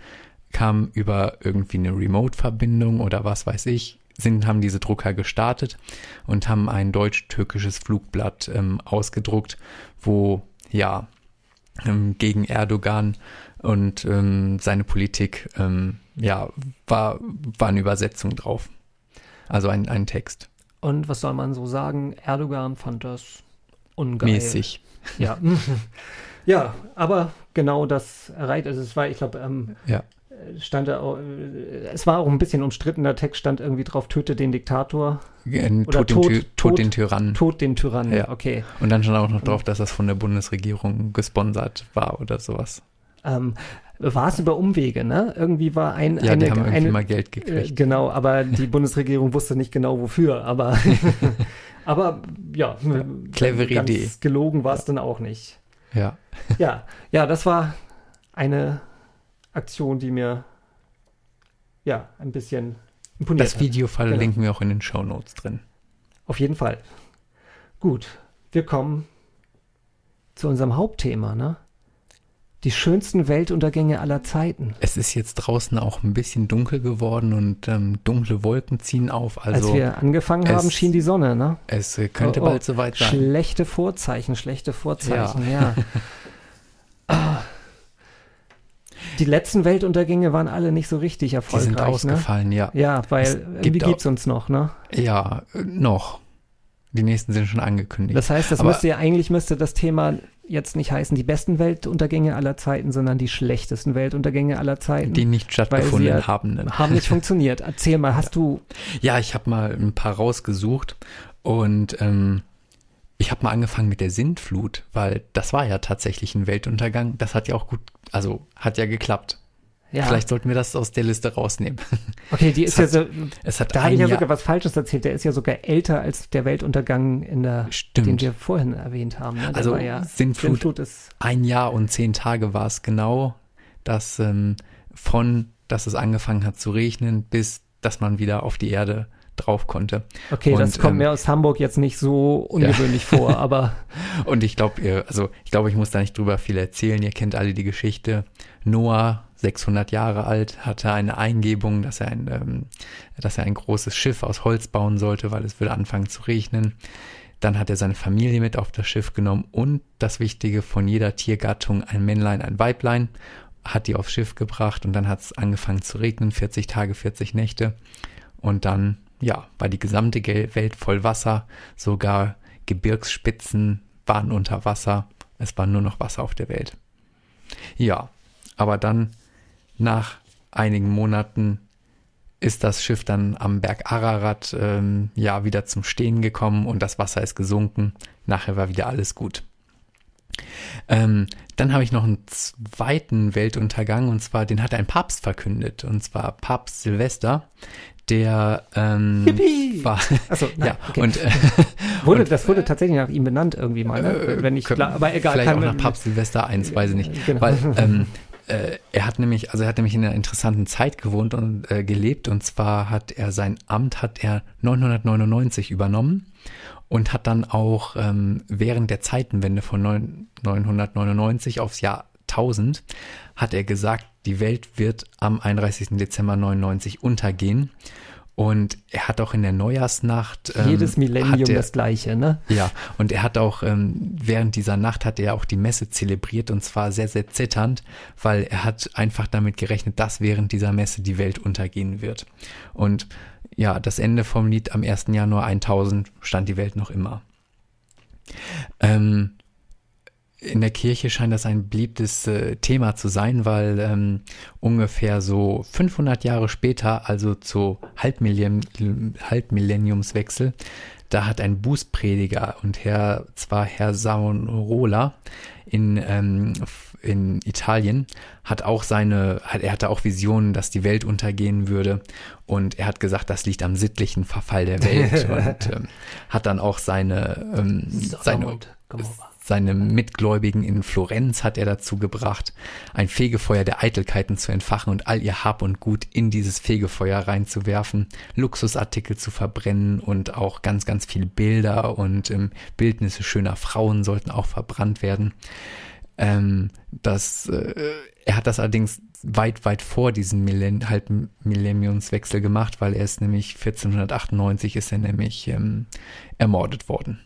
kam über irgendwie eine Remote-Verbindung oder was weiß ich, sind, haben diese Drucker gestartet und haben ein deutsch-türkisches Flugblatt ähm, ausgedruckt, wo ja ähm, gegen Erdogan und ähm, seine Politik ähm, ja war, war eine Übersetzung drauf. Also ein, ein Text. Und was soll man so sagen? Erdogan fand das ungeil. Mäßig. Ja. ja, aber genau das erreicht. Also es war, ich glaube, ähm, Ja. Stand da auch, äh, es war auch ein bisschen umstritten, der Text stand irgendwie drauf, töte den Diktator, Äh, Oder Tod, den, Tod- Tod Tod- den Tyrannen. tot den Tyrannen. Ja. Okay. Und dann stand auch noch drauf, dass das von der Bundesregierung gesponsert war oder sowas. Ähm, war es über Umwege, ne? Irgendwie war ein, Ja, eine, die haben irgendwie eine mal Geld äh, gekriegt. genau, aber die Bundesregierung wusste nicht genau wofür, aber aber ja, clevere ganz Idee. gelogen war es dann auch nicht. Ja. Ja, ja, das war eine Aktion, die mir ja ein bisschen imponiert Das. Video verlinken wir auch in den Show Notes drin. Auf jeden Fall. Gut, wir kommen zu unserem Hauptthema, ne? Die schönsten Weltuntergänge aller Zeiten. Es ist jetzt draußen auch ein bisschen dunkel geworden und ähm, dunkle Wolken ziehen auf. Also Als wir angefangen es- haben, schien die Sonne, ne? es könnte Oh, oh, bald soweit sein. Schlechte Vorzeichen, schlechte Vorzeichen, ja. Ah. Die letzten Weltuntergänge waren alle nicht so richtig Die erfolgreich. sind ne? ausgefallen, ja. Ja, weil Es gibt gibt es auch- uns noch, ne? Ja, noch. Die nächsten sind schon angekündigt. Das heißt, das Aber- müsste ja eigentlich müsste das Thema jetzt nicht heißen die besten Weltuntergänge aller Zeiten, sondern die schlechtesten Weltuntergänge aller Zeiten. Die nicht stattgefunden ja haben. ne? Haben nicht funktioniert. Erzähl mal, hast du, Ja, ich habe mal ein paar rausgesucht und ähm, ich habe mal angefangen mit der Sintflut, weil das war ja tatsächlich ein Weltuntergang. Das hat ja auch gut, also hat ja geklappt. ja, Vielleicht sollten wir das aus der Liste rausnehmen. okay, die ist es ja hat- so, Es hat da habe ich ja Jahr, sogar was Falsches erzählt. Der ist ja sogar älter als der Weltuntergang, in der, Stimmt. den wir vorhin erwähnt haben. Ne? Also ja, Sintflut- ist, ein Jahr und zehn Tage war es genau, dass ähm, von, dass es angefangen hat zu regnen, bis dass man wieder auf die Erde drauf konnte. okay, das Und, kommt ähm, mir aus Hamburg jetzt nicht so ungewöhnlich vor, aber Und ich glaube, ihr, also ich glaube, ich muss da nicht drüber viel erzählen. Ihr kennt alle die Geschichte. Noah, 600 Jahre alt, hatte eine Eingebung, dass er ein, ähm, dass er ein großes Schiff aus Holz bauen sollte, weil es würde anfangen zu regnen. Dann hat er seine Familie mit auf das Schiff genommen und das Wichtige von jeder Tiergattung, ein Männlein, ein Weiblein, hat die aufs Schiff gebracht und dann hat es angefangen zu regnen, 40 Tage, 40 Nächte. Und dann, ja, war die gesamte Welt voll Wasser, sogar Gebirgsspitzen waren unter Wasser. Es war nur noch Wasser auf der Welt. Ja, aber dann nach einigen Monaten ist das Schiff dann am Berg Ararat ähm, ja wieder zum Stehen gekommen und das Wasser ist gesunken. Nachher war wieder alles gut. Ähm, dann habe ich noch einen zweiten Weltuntergang und zwar den hat ein Papst verkündet und zwar Papst Silvester, der ähm, Yippie! war Achso, ja okay. und äh, wurde, das wurde tatsächlich nach ihm benannt irgendwie mal, ne? wenn ich, können- klar, aber egal. Vielleicht kann- auch nach Papst Silvester 1, weiß ich nicht. Genau. Weil ähm, äh, er hat nämlich, also er hat nämlich in einer interessanten Zeit gewohnt und äh, gelebt. Und zwar hat er sein Amt hat er 999 übernommen und hat dann auch ähm, während der Zeitenwende von 9, 999 aufs Jahr 1000 hat er gesagt, die Welt wird am 31. Dezember 99 untergehen. Und er hat auch in der Neujahrsnacht ähm, Jedes Millennium er, das gleiche, ne? ja, und er hat auch, ähm, während dieser Nacht hat er auch die Messe zelebriert und zwar sehr, sehr zitternd, weil er hat einfach damit gerechnet, dass während dieser Messe die Welt untergehen wird. Und ja, das Ende vom Lied am 1. Januar 1000 stand die Welt noch immer. Ähm, in der Kirche scheint das ein beliebtes äh, Thema zu sein, weil ähm, ungefähr so 500 Jahre später, also zu Halbmillennium, Halbmillenniumswechsel, da hat ein Bußprediger und Herr, zwar Herr Savonarola in, ähm, in Italien, hat auch seine, hat, er hatte auch Visionen, dass die Welt untergehen würde. Und er hat gesagt, das liegt am sittlichen Verfall der Welt. Und ähm, hat dann auch seine, ähm, seine, Gomorra. Seine Mitgläubigen in Florenz hat er dazu gebracht, ein Fegefeuer der Eitelkeiten zu entfachen und all ihr Hab und Gut in dieses Fegefeuer reinzuwerfen, Luxusartikel zu verbrennen und auch ganz, ganz viele Bilder und ähm, Bildnisse schöner Frauen sollten auch verbrannt werden. Ähm, das, äh, er hat das allerdings weit, weit vor diesem Millenn Halbmillenniumswechsel gemacht, weil er ist nämlich 1498 ist er nämlich ähm, ermordet worden.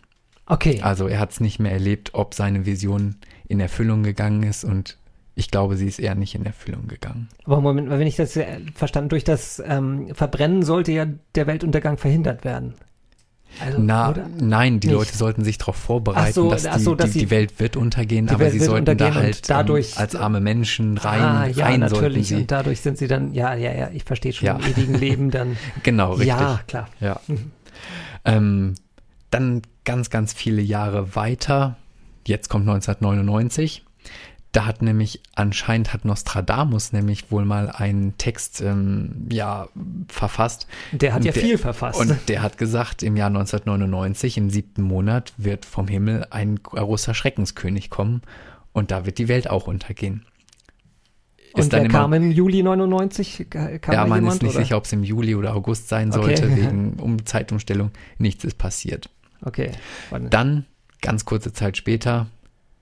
Okay. Also er hat es nicht mehr erlebt, ob seine Vision in Erfüllung gegangen ist und ich glaube, sie ist eher nicht in Erfüllung gegangen. Aber Moment, wenn ich das äh, verstanden, durch das ähm, Verbrennen sollte ja der Weltuntergang verhindert werden. Also, Na, oder? nein, die Nicht. Leute sollten sich darauf vorbereiten, so, dass, die, so, dass die, die Welt wird untergehen, aber Welt sie sollten da halt dadurch- ähm, als arme Menschen rein, ah, ja, rein natürlich. Und dadurch sind sie dann, ja, ja, ja, ich verstehe schon, Ja. im ewigen Leben dann. Genau, richtig. Ja, klar. Ja. ähm, dann ganz, ganz viele Jahre weiter, jetzt kommt 1999, da hat nämlich anscheinend hat Nostradamus nämlich wohl mal einen Text ähm, ja verfasst. Der hat ja Der- viel verfasst. Und der hat gesagt, im Jahr 1999, im siebten Monat, wird vom Himmel ein großer Schreckenskönig kommen und da wird die Welt auch untergehen. Und der kam im Juli 99? Ka- Kam ja, man jemand, ist nicht oder? sicher, ob es im Juli oder August sein Okay. sollte, wegen um Zeitumstellung. Nichts ist passiert. Okay. Warte. Dann, ganz kurze Zeit später,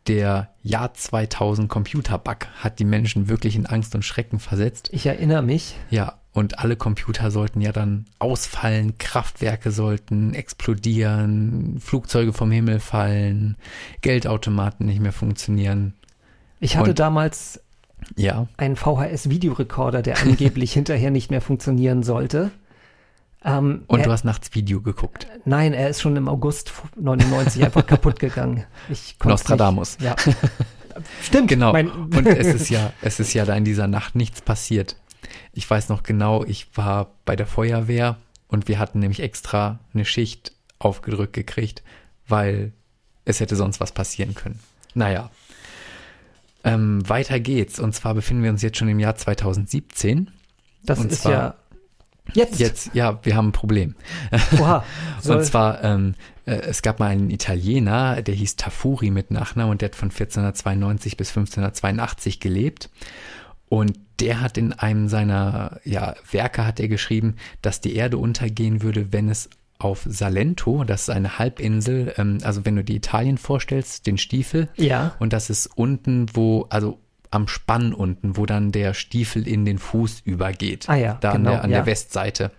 der Jahr 2000 Computerbug hat die Menschen wirklich in Angst und Schrecken versetzt. Ich erinnere mich. Ja, und alle Computer sollten ja dann ausfallen, Kraftwerke sollten explodieren, Flugzeuge vom Himmel fallen, Geldautomaten nicht mehr funktionieren. Ich hatte Und- damals Ja, einen VHS-Videorekorder, der angeblich hinterher nicht mehr funktionieren sollte. Ähm, Und er, du hast nachts Video geguckt. Nein, er ist schon im August 99 einfach kaputt gegangen. Ich Nostradamus. Nicht, ja. Stimmt. Genau. Und es ist ja, es ist ja da in dieser Nacht nichts passiert. Ich weiß noch genau, ich war bei der Feuerwehr und wir hatten nämlich extra eine Schicht aufgedrückt gekriegt, weil es hätte sonst was passieren können. Naja. Ähm, weiter geht's. Und zwar befinden wir uns jetzt schon im Jahr 2017. das und ist zwar- ja jetzt. Jetzt, ja, wir haben ein Problem. Oha. Und zwar, ähm, äh, es gab mal einen Italiener, der hieß Tafuri mit Nachnamen und der hat von 1492 bis 1582 gelebt. Und der hat in einem seiner ja, Werke hat er geschrieben, dass die Erde untergehen würde, wenn es auf Salento, das ist eine Halbinsel, ähm, also wenn du dir Italien vorstellst, den Stiefel, ja. und das ist unten, wo, also am Spann unten, wo dann der Stiefel in den Fuß übergeht. Ah ja, Da an, genau, der, an ja. der Westseite.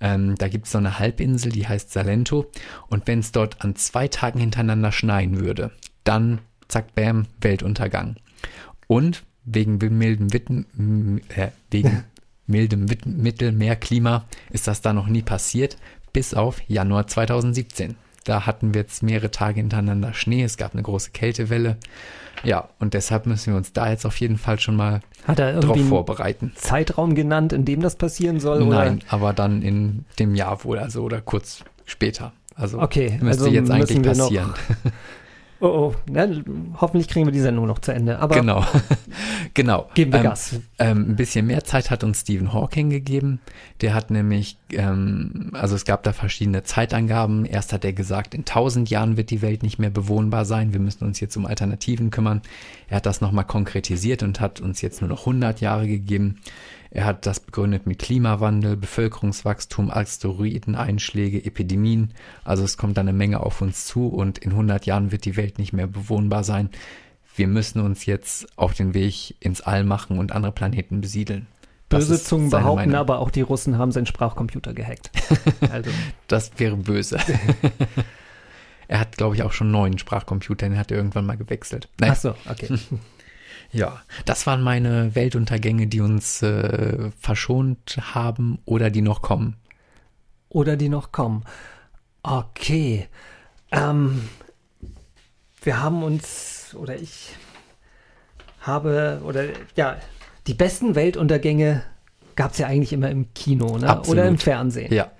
Ähm, da gibt es so eine Halbinsel, die heißt Salento. Und wenn es dort an zwei Tagen hintereinander schneien würde, dann zack, bam, Weltuntergang. Und wegen mildem, Witten, äh, wegen mildem Mittelmeerklima ist das da noch nie passiert, bis auf Januar 2017. Da hatten wir jetzt mehrere Tage hintereinander Schnee, es gab eine große Kältewelle. Ja, und deshalb müssen wir uns da jetzt auf jeden Fall schon mal Hat er drauf vorbereiten. Zeitraum genannt, in dem das passieren soll? Nein, aber dann in dem Jahr wohl, also oder kurz später. Also Okay, müsste also jetzt eigentlich passieren. Oh, oh. Ja, hoffentlich kriegen wir die Sendung noch zu Ende. Aber Genau, genau. geben wir Ähm, Gas. Ähm, ein bisschen mehr Zeit hat uns Stephen Hawking gegeben. Der hat nämlich, ähm, also es gab da verschiedene Zeitangaben. Erst hat er gesagt, in 1000 Jahren wird die Welt nicht mehr bewohnbar sein. Wir müssen uns jetzt um Alternativen kümmern. Er hat das nochmal konkretisiert und hat uns jetzt nur noch 100 Jahre gegeben. Er hat das begründet mit Klimawandel, Bevölkerungswachstum, Asteroideneinschläge, Epidemien. Also es kommt da eine Menge auf uns zu und in 100 Jahren wird die Welt nicht mehr bewohnbar sein. Wir müssen uns jetzt auf den Weg ins All machen und andere Planeten besiedeln. Das Böse Zungen behaupten Meinung. aber auch, die Russen haben seinen Sprachcomputer gehackt. Also, Das wäre böse. er hat, glaube ich, auch schon neuen Sprachcomputer, den hat er irgendwann mal gewechselt. Nein, ach so, okay. Ja, das waren meine Weltuntergänge, die uns äh, verschont haben oder die noch kommen. Oder die noch kommen. Okay. Ähm, wir haben uns, oder ich habe, oder ja, die besten Weltuntergänge gab es ja eigentlich immer im Kino, ne? Absolut. Oder im Fernsehen. Ja,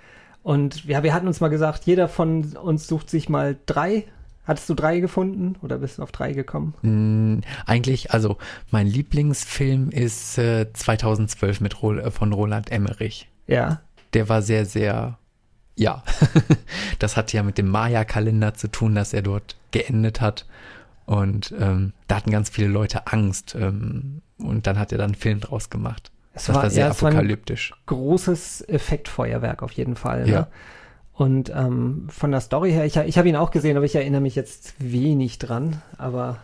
Und ja, wir hatten uns mal gesagt, jeder von uns sucht sich mal drei. Hattest du drei gefunden oder bist du auf drei gekommen? mh, eigentlich, also mein Lieblingsfilm ist äh, 2012 mit Ro äh, von Roland Emmerich. Ja. Der war sehr, sehr, ja, das hat ja mit dem Maya-Kalender zu tun, dass er dort geendet hat. Und ähm, da hatten ganz viele Leute Angst. Ähm, und dann hat er dann einen Film draus gemacht. Es Das war, sehr ja, war apokalyptisch. großes Effektfeuerwerk auf jeden Fall. Ja. Ne? Und ähm, von der Story her, ich, ich habe ihn auch gesehen, aber ich erinnere mich jetzt wenig dran. Aber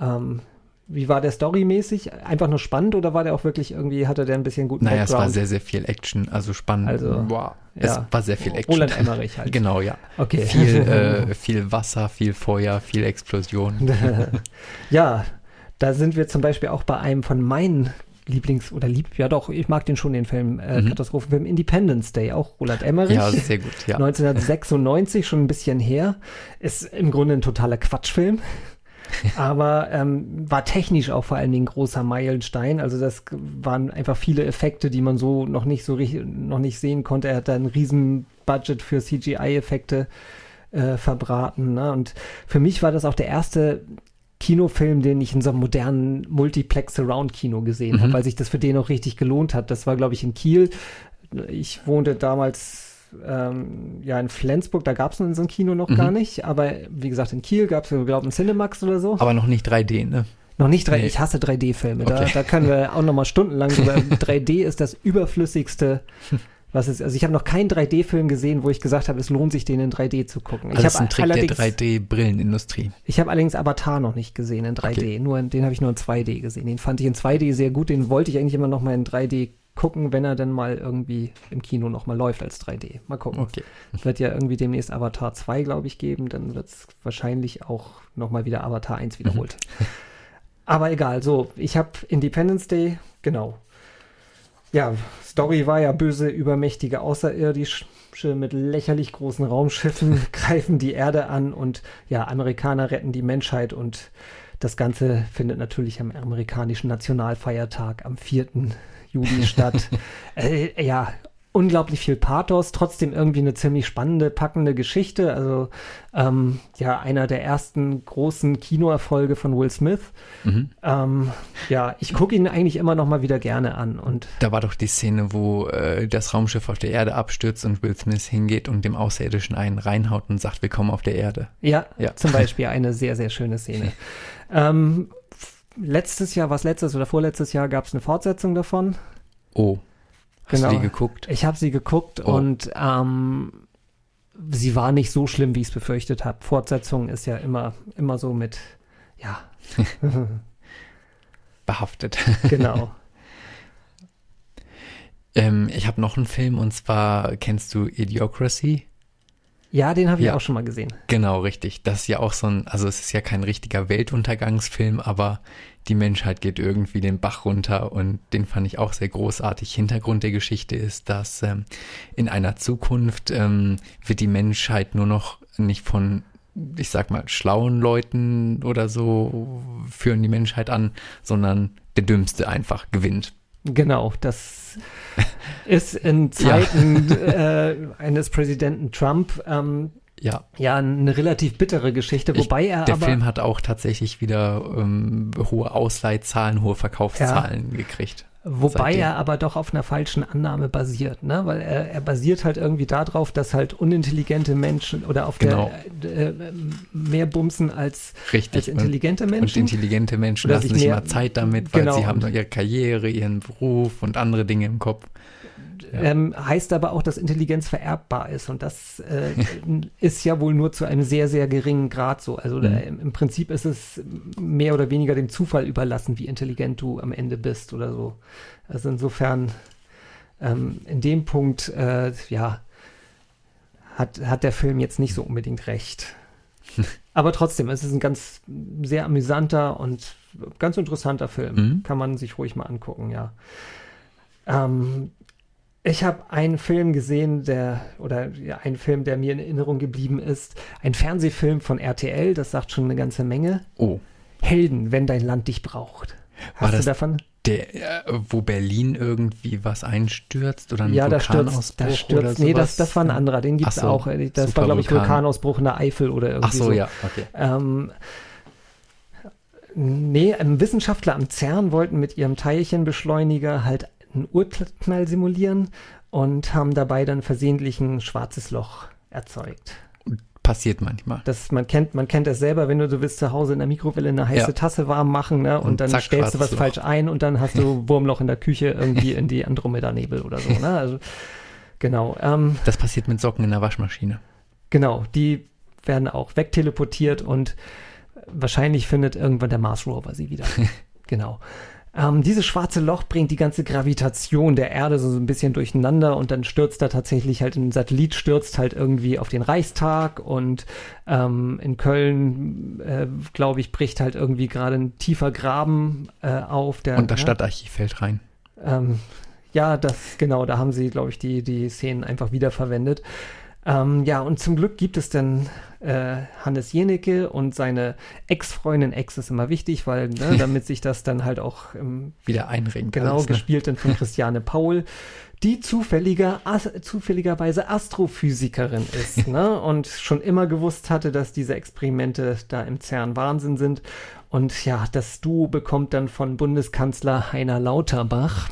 ähm, wie war der storymäßig? Einfach nur spannend oder war der auch wirklich irgendwie, hatte der ein bisschen guten Naja, es war Background? sehr, sehr viel Action, also spannend. Also, wow. ja. Es war sehr viel Action. Roland Emmerich halt. Genau, ja. Okay. Viel, äh, viel Wasser, viel Feuer, viel Explosion. ja, da sind wir zum Beispiel auch bei einem von meinen Lieblings- oder Lieb, ja doch, ich mag den schon, den Film, äh, Mhm. Katastrophenfilm Independence Day, auch Roland Emmerich. Ja, sehr gut, ja. 1996, schon ein bisschen her. Ist im Grunde ein totaler Quatschfilm. Aber ähm, war technisch auch vor allen Dingen großer Meilenstein. Also das waren einfach viele Effekte, die man so noch nicht so richtig, noch nicht sehen konnte. Er hat da ein riesen Budget für CGI-Effekte äh, verbraten. Ne? Und für mich war das auch der erste Kinofilm, den ich in so einem modernen Multiplex-Surround-Kino gesehen Mhm. habe, weil sich das für den auch richtig gelohnt hat. Das war, glaube ich, in Kiel. Ich wohnte damals ähm, ja in Flensburg, da gab es so ein Kino noch Mhm. gar nicht, aber wie gesagt, in Kiel gab es, glaube ich, einen Cinemax oder so. Aber noch nicht 3D, ne? Noch nicht 3D, Nee. ich hasse 3D-Filme. Da, Okay. da können wir auch noch mal stundenlang drüber. 3D ist das überflüssigste, was es Also ich habe noch keinen 3D-Film gesehen, wo ich gesagt habe, es lohnt sich, den in 3D zu gucken. Ich Alles habe ein Trick der allerdings, 3D-Brillenindustrie. ich habe allerdings Avatar noch nicht gesehen in 3D. Okay. Nur in, den habe ich nur in 2D gesehen. Den fand ich in 2D sehr gut. Den wollte ich eigentlich immer noch mal in 3D gucken, wenn er dann mal irgendwie im Kino noch mal läuft als 3D. Mal gucken. Okay. Es wird ja irgendwie demnächst Avatar 2, glaube ich, geben. Dann wird es wahrscheinlich auch nochmal wieder Avatar 1 wiederholt. Aber egal, so, ich habe Independence Day, genau. Ja, Story war ja böse, übermächtige Außerirdische mit lächerlich großen Raumschiffen greifen die Erde an und ja, Amerikaner retten die Menschheit und das Ganze findet natürlich am amerikanischen Nationalfeiertag am 4. Juli statt. äh, ja, unglaublich viel Pathos, trotzdem irgendwie eine ziemlich spannende, packende Geschichte. Also ähm, ja, einer der ersten großen Kinoerfolge von Will Smith. Mhm. Ähm, ja, ich gucke ihn eigentlich immer noch mal wieder gerne an. Und Da war doch die Szene, wo äh, das Raumschiff auf der Erde abstürzt und Will Smith hingeht und dem Außerirdischen einen reinhaut und sagt, willkommen auf der Erde. ja, Ja. zum Beispiel eine sehr, sehr schöne Szene. ähm, letztes Jahr, was letztes oder vorletztes Jahr, gab es eine Fortsetzung davon. Oh. Hast Genau. du die geguckt? Ich habe sie geguckt Oh. und ähm, sie war nicht so schlimm, wie ich es befürchtet habe. Fortsetzung ist ja immer, immer so mit, ja, Behaftet. genau. ähm, ich habe noch einen Film und zwar, kennst du Idiocracy? Ja, den habe ich Ja. auch schon mal gesehen. Genau, richtig. Das ist ja auch so ein, also es ist ja kein richtiger Weltuntergangsfilm, aber die Menschheit geht irgendwie den Bach runter und den fand ich auch sehr großartig. Hintergrund der Geschichte ist, dass ähm, in einer Zukunft ähm, wird die Menschheit nur noch nicht von, ich sag mal, schlauen Leuten oder so führen die Menschheit an, sondern der Dümmste einfach gewinnt. Genau, das ist in Zeiten äh, eines Präsidenten Trump ähm, Ja, ja eine relativ bittere Geschichte, wobei ich, er der aber Film hat auch tatsächlich wieder ähm, hohe Ausleihzahlen, hohe Verkaufszahlen gekriegt. Wobei seitdem. er aber doch auf einer falschen Annahme basiert, ne? Weil er, er basiert halt irgendwie darauf, dass halt unintelligente Menschen oder auf Genau. der äh, mehr bumsen als, als intelligente und, Menschen. Und intelligente Menschen Oder lassen sich mehr- immer Zeit damit, weil genau. sie haben ihre Karriere, ihren Beruf und andere Dinge im Kopf. Ja. ähm, heißt aber auch, dass Intelligenz vererbbar ist. Und das äh, ist ja wohl nur zu einem sehr, sehr geringen Grad so. Also Mhm. äh, im, im Prinzip ist es mehr oder weniger dem Zufall überlassen, wie intelligent du am Ende bist oder so. Also insofern, ähm, in dem Punkt, äh, ja, hat, hat der Film jetzt nicht so unbedingt recht. Aber trotzdem, es ist ein ganz sehr amüsanter und ganz interessanter Film. Mhm. Kann man sich ruhig mal angucken, ja. Ähm, ich habe einen Film gesehen, der, oder ja, einen Film, der mir in Erinnerung geblieben ist. Ein Fernsehfilm von RTL, das sagt schon eine ganze Menge. Oh, Helden, wenn dein Land dich braucht. War Hast du das- davon? der, äh, wo Berlin irgendwie was einstürzt oder ein Ja, da stürzt, Vulkanausbruch da stürzt, oder nee, das, sowas? das war ein anderer, den gibt es so, auch. Das war, glaube ich, Vulkanausbruch in der Eifel oder irgendwie Ach so, ja, okay. Ähm, nee, Wissenschaftler am CERN wollten mit ihrem Teilchenbeschleuniger halt einen Urknall simulieren und haben dabei dann versehentlich ein schwarzes Loch erzeugt. Passiert manchmal. Das, man kennt, man kennt das selber, wenn du, du willst zu Hause in der Mikrowelle eine heiße Ja. Tasse warm machen, ne? Und, Und dann zack, stellst du was schwarzes falsch ein und dann hast du Wurmloch in der Küche irgendwie in die Andromeda-Nebel oder so, ne? Also, genau. Ähm, Das passiert mit Socken in der Waschmaschine. Genau, die werden auch wegteleportiert und wahrscheinlich findet irgendwann der Mars Rover sie wieder. genau. Ähm, dieses schwarze Loch bringt die ganze Gravitation der Erde so, so ein bisschen durcheinander und dann stürzt da tatsächlich halt ein Satellit, stürzt halt irgendwie auf den Reichstag und ähm, in Köln, äh, glaube ich, bricht halt irgendwie gerade ein tiefer Graben äh, auf. Der, Und das ne? Stadtarchiv fällt rein. Ähm, ja, das, genau, da haben sie, glaube ich, die, die Szenen einfach wiederverwendet. Ähm, ja, und zum Glück gibt es dann äh, Hannes Jenecke und seine Ex-Freundin, Ex ist immer wichtig, weil, ne, damit sich das dann halt auch ähm, Wieder einringen. genau alles, ne? gespielt dann von Christiane Paul, die zufälliger, as, zufälligerweise Astrophysikerin ist, ne, und schon immer gewusst hatte, dass diese Experimente da im CERN Wahnsinn sind. Und ja, das Duo bekommt dann von Bundeskanzler Heiner Lauterbach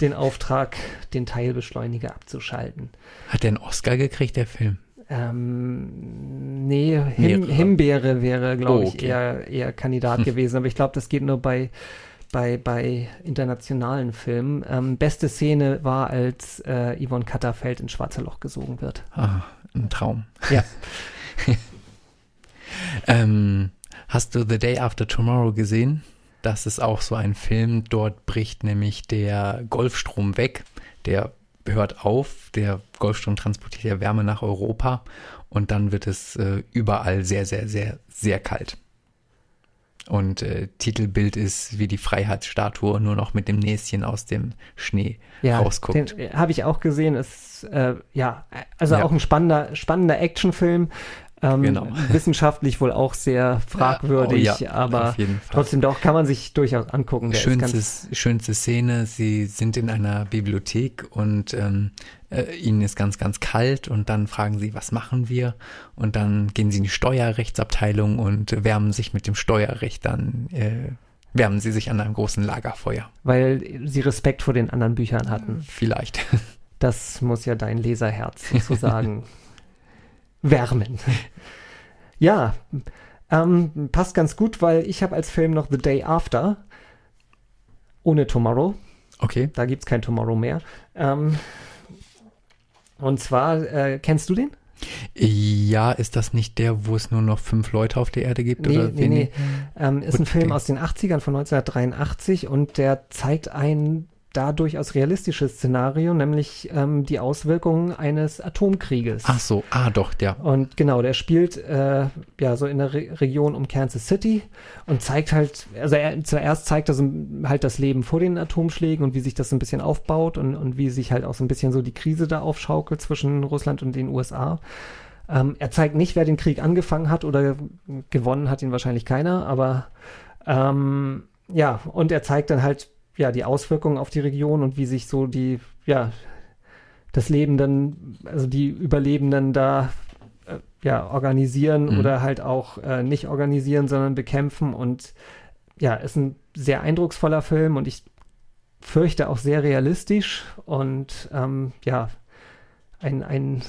den Auftrag, den Teilbeschleuniger abzuschalten. Hat der einen Oscar gekriegt, der Film? Ähm, nee, Him Mehrere. Himbeere wäre, glaube Oh, ich, okay. eher, eher Kandidat gewesen. Aber ich glaube, das geht nur bei, bei, bei internationalen Filmen. Ähm, beste Szene war, als äh, Yvonne Katterfeld ins Schwarze Loch gesogen wird. Ah, ein Traum. Ja. Ähm, hast du The Day After Tomorrow gesehen? Das ist auch so ein Film. Dort bricht nämlich der Golfstrom weg. Der hört auf. Der Golfstrom transportiert ja Wärme nach Europa. Und dann wird es äh, überall sehr, sehr, sehr, sehr kalt. Und äh, Titelbild ist wie die Freiheitsstatue, nur noch mit dem Näschen aus dem Schnee Ja, rausguckt. den habe ich auch gesehen. Ist, äh, ja, also Ja. auch ein spannender, spannender Actionfilm. Ähm, Genau. Wissenschaftlich wohl auch sehr fragwürdig, oh ja, aber trotzdem doch kann man sich durchaus angucken. Der Schönste, schönste Szene, sie sind in einer Bibliothek und ähm, äh, ihnen ist ganz, ganz kalt und dann fragen sie, was machen wir? Und dann gehen sie in die Steuerrechtsabteilung und wärmen sich mit dem Steuerrecht dann, äh, wärmen sie sich an einem großen Lagerfeuer. weil sie Respekt vor den anderen Büchern hatten. Vielleicht. Das muss ja dein Leserherz sozusagen wärmen. Ja, ähm, passt ganz gut, weil ich habe als Film noch The Day After ohne Tomorrow. Okay. Da gibt es kein Tomorrow mehr. Ähm, und zwar, äh, kennst du den? Ja, ist das nicht der, wo es nur noch fünf Leute auf der Erde gibt? Nee, oder nee, nee. Ähm, ist ein Film aus den 80ern von 1983 und der zeigt ein da durchaus realistisches Szenario, nämlich ähm, die Auswirkungen eines Atomkrieges. Ach so, ah doch, der. Und genau, der spielt äh, ja so in der Re Region um Kansas City und zeigt halt, also er, zuerst zeigt er halt das Leben vor den Atomschlägen und wie sich das so ein bisschen aufbaut und, und wie sich halt auch so ein bisschen so die Krise da aufschaukelt zwischen Russland und den USA. Ähm, er zeigt nicht, wer den Krieg angefangen hat oder gewonnen hat ihn wahrscheinlich keiner, aber ähm, ja, und er zeigt dann halt ja die Auswirkungen auf die Region und wie sich so die, ja, das Leben dann, also die Überlebenden da äh, ja, organisieren Mhm. oder halt auch äh, nicht organisieren, sondern bekämpfen. Und ja, ist ein sehr eindrucksvoller Film und ich fürchte auch sehr realistisch und ähm, ja, ein, ein,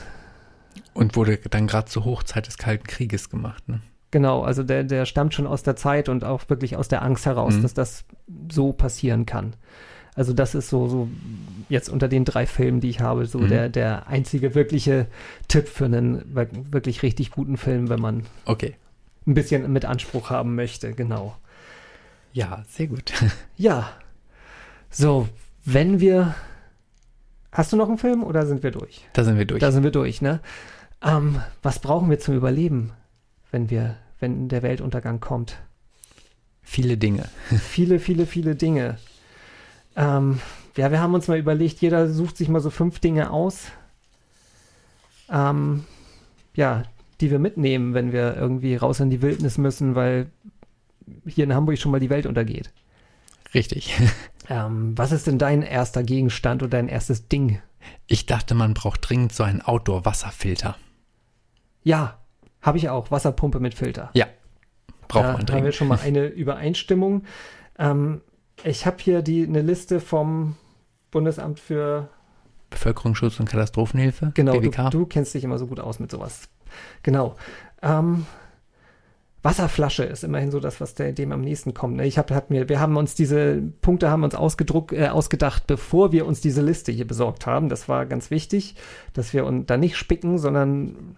Und wurde dann gerade zur Hochzeit des Kalten Krieges gemacht, ne? Genau, also der, der stammt schon aus der Zeit und auch wirklich aus der Angst heraus, Mhm. dass das so passieren kann. Also das ist so, so jetzt unter den drei Filmen, die ich habe, so Mhm. der, der einzige wirkliche Tipp für einen wir- wirklich richtig guten Film, wenn man Okay. ein bisschen mit Anspruch haben möchte, genau. Ja, sehr gut. Ja. So, wenn wir. Hast du noch einen Film oder sind wir durch? Da sind wir durch. Da sind wir durch, ne? Ähm, was brauchen wir zum Überleben, wenn wir, wenn der Weltuntergang kommt? Viele Dinge. viele, viele, viele Dinge. Ähm, ja, wir haben uns mal überlegt, jeder sucht sich mal so fünf Dinge aus. Ähm, ja, die wir mitnehmen, wenn wir irgendwie raus in die Wildnis müssen, weil hier in Hamburg schon mal die Welt untergeht. Richtig. Ähm, was ist denn dein erster Gegenstand oder dein erstes Ding? Ich dachte, man braucht dringend so einen Outdoor-Wasserfilter. Ja, habe ich auch. Wasserpumpe mit Filter. Ja. Braucht da man haben wir dringend. schon mal eine Übereinstimmung. Ähm, ich habe hier die, eine Liste vom Bundesamt für Bevölkerungsschutz und Katastrophenhilfe. Genau, du, du kennst dich immer so gut aus mit sowas. Genau. Ähm, Wasserflasche ist immerhin so das, was der, dem am nächsten kommt. Ne? Ich hab, hat mir, wir haben uns diese Punkte haben uns ausgedruckt, äh, ausgedacht, bevor wir uns diese Liste hier besorgt haben. Das war ganz wichtig, dass wir uns da nicht spicken, sondern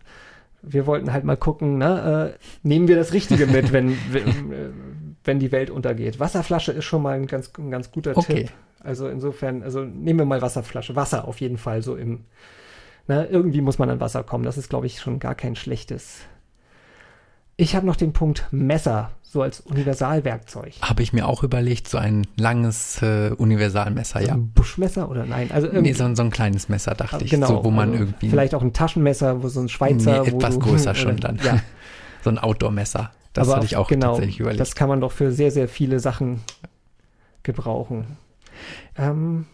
wir wollten halt mal gucken, ne, äh, nehmen wir das Richtige mit, wenn, wenn, äh, wenn die Welt untergeht. Wasserflasche ist schon mal ein ganz, ein ganz guter Okay. Tipp. Also insofern, also nehmen wir mal Wasserflasche. Wasser auf jeden Fall so im, na, irgendwie muss man an Wasser kommen. Das ist, glaube ich, schon gar kein schlechtes. Ich habe noch den Punkt Messer, so als Universalwerkzeug. Habe ich mir auch überlegt, so ein langes äh, Universalmesser, So ja. ein Buschmesser oder nein? Also irgendwie, Nee, so, ein- so ein kleines Messer, dachte ich. genau, So, wo man also irgendwie. Vielleicht auch ein Taschenmesser, wo so ein Schweizer. Nee, etwas du, größer schon dann. Ja, so ein Outdoor-Messer. Das hatte ich auch genau, tatsächlich überlegt. Das kann man doch für sehr, sehr viele Sachen gebrauchen. Ähm,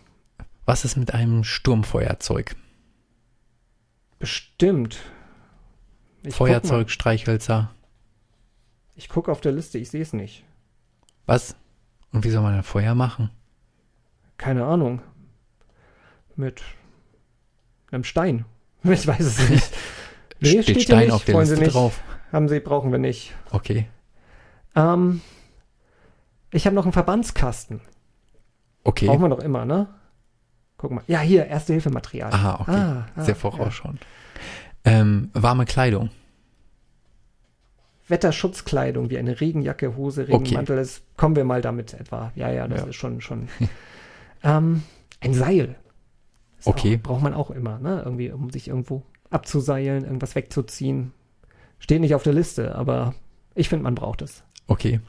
Was ist mit einem Sturmfeuerzeug? bestimmt. Ich Feuerzeug. Streichhölzer. Ich gucke auf der Liste, ich sehe es nicht. Was? Und wie soll man ein Feuer machen? Keine Ahnung. Mit einem Stein. Ich weiß es nicht. Nee, Steht hier Stein nicht. auf der Wollen Liste drauf. Haben Sie, brauchen wir nicht. Okay. Ähm, ich habe noch einen Verbandskasten. Okay. Brauchen wir doch immer, ne? Guck mal. Ja, hier, Erste-Hilfematerial. Aha, okay. Ah, ah, Sehr vorausschauend. Ähm, warme Kleidung. Wetterschutzkleidung wie eine Regenjacke, Hose, Okay. Regenmantel. Das kommen wir mal damit etwa. Ja, ja, das Ja. ist schon, schon. ähm, ein Seil. Ist Okay. Auch, braucht man auch immer, ne? Irgendwie, um sich irgendwo abzuseilen, irgendwas wegzuziehen. Steht nicht auf der Liste, aber ich finde, man braucht es. Okay.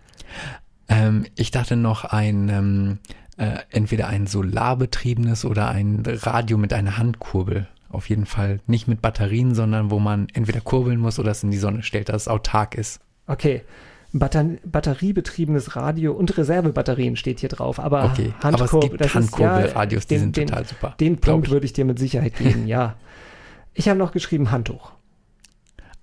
Ähm, ich dachte noch ein, ähm, äh, entweder ein solarbetriebenes oder ein Radio mit einer Handkurbel. Auf jeden Fall nicht mit Batterien, sondern wo man entweder kurbeln muss oder es in die Sonne stellt, dass es autark ist. Okay. Batter batteriebetriebenes Radio und Reservebatterien steht hier drauf. Aber Okay, aber das ist- Handkurbelradios, die den- sind den, total super. Den Punkt ich. würde ich dir mit Sicherheit geben, ja. Ich habe noch geschrieben Handtuch.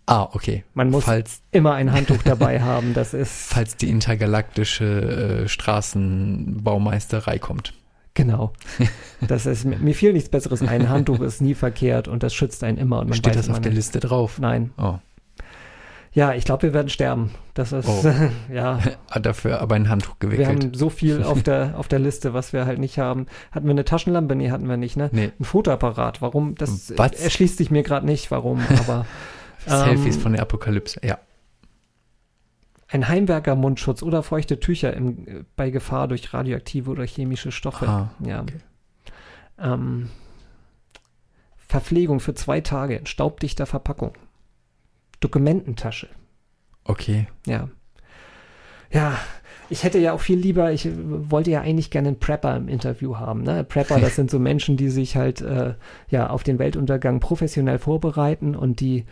Ah, okay. Man muss falls, immer ein Handtuch dabei haben. Das ist falls die intergalaktische äh, Straßenbaumeisterei kommt. Genau. Das ist mir fiel nichts Besseres. Ein Handtuch ist nie verkehrt und das schützt einen immer. Und man Steht weiß das auf der nicht. Liste drauf? Nein. Oh. Ja, ich glaube, wir werden sterben. Das ist Oh. ja. Dafür aber ein Handtuch Wir gewickelt. haben so viel auf der auf der Liste, was wir halt nicht haben. Hatten wir eine Taschenlampe? Nee, hatten wir nicht, ne? Nee. Ein Fotoapparat. Warum? Das Was? erschließt sich mir gerade nicht, warum, aber Selfies ähm, von der Apokalypse, ja. Ein Heimwerker-Mundschutz oder feuchte Tücher im, äh, bei Gefahr durch radioaktive oder chemische Stoffe. Ah, ja. okay. Ähm, Verpflegung für zwei Tage in staubdichter Verpackung. Dokumententasche. Okay. Ja. Ja, ich hätte ja auch viel lieber, ich äh, wollte ja eigentlich gerne einen Prepper im Interview haben. Ne? Prepper, das sind so Menschen, die sich halt äh, ja auf den Weltuntergang professionell vorbereiten und die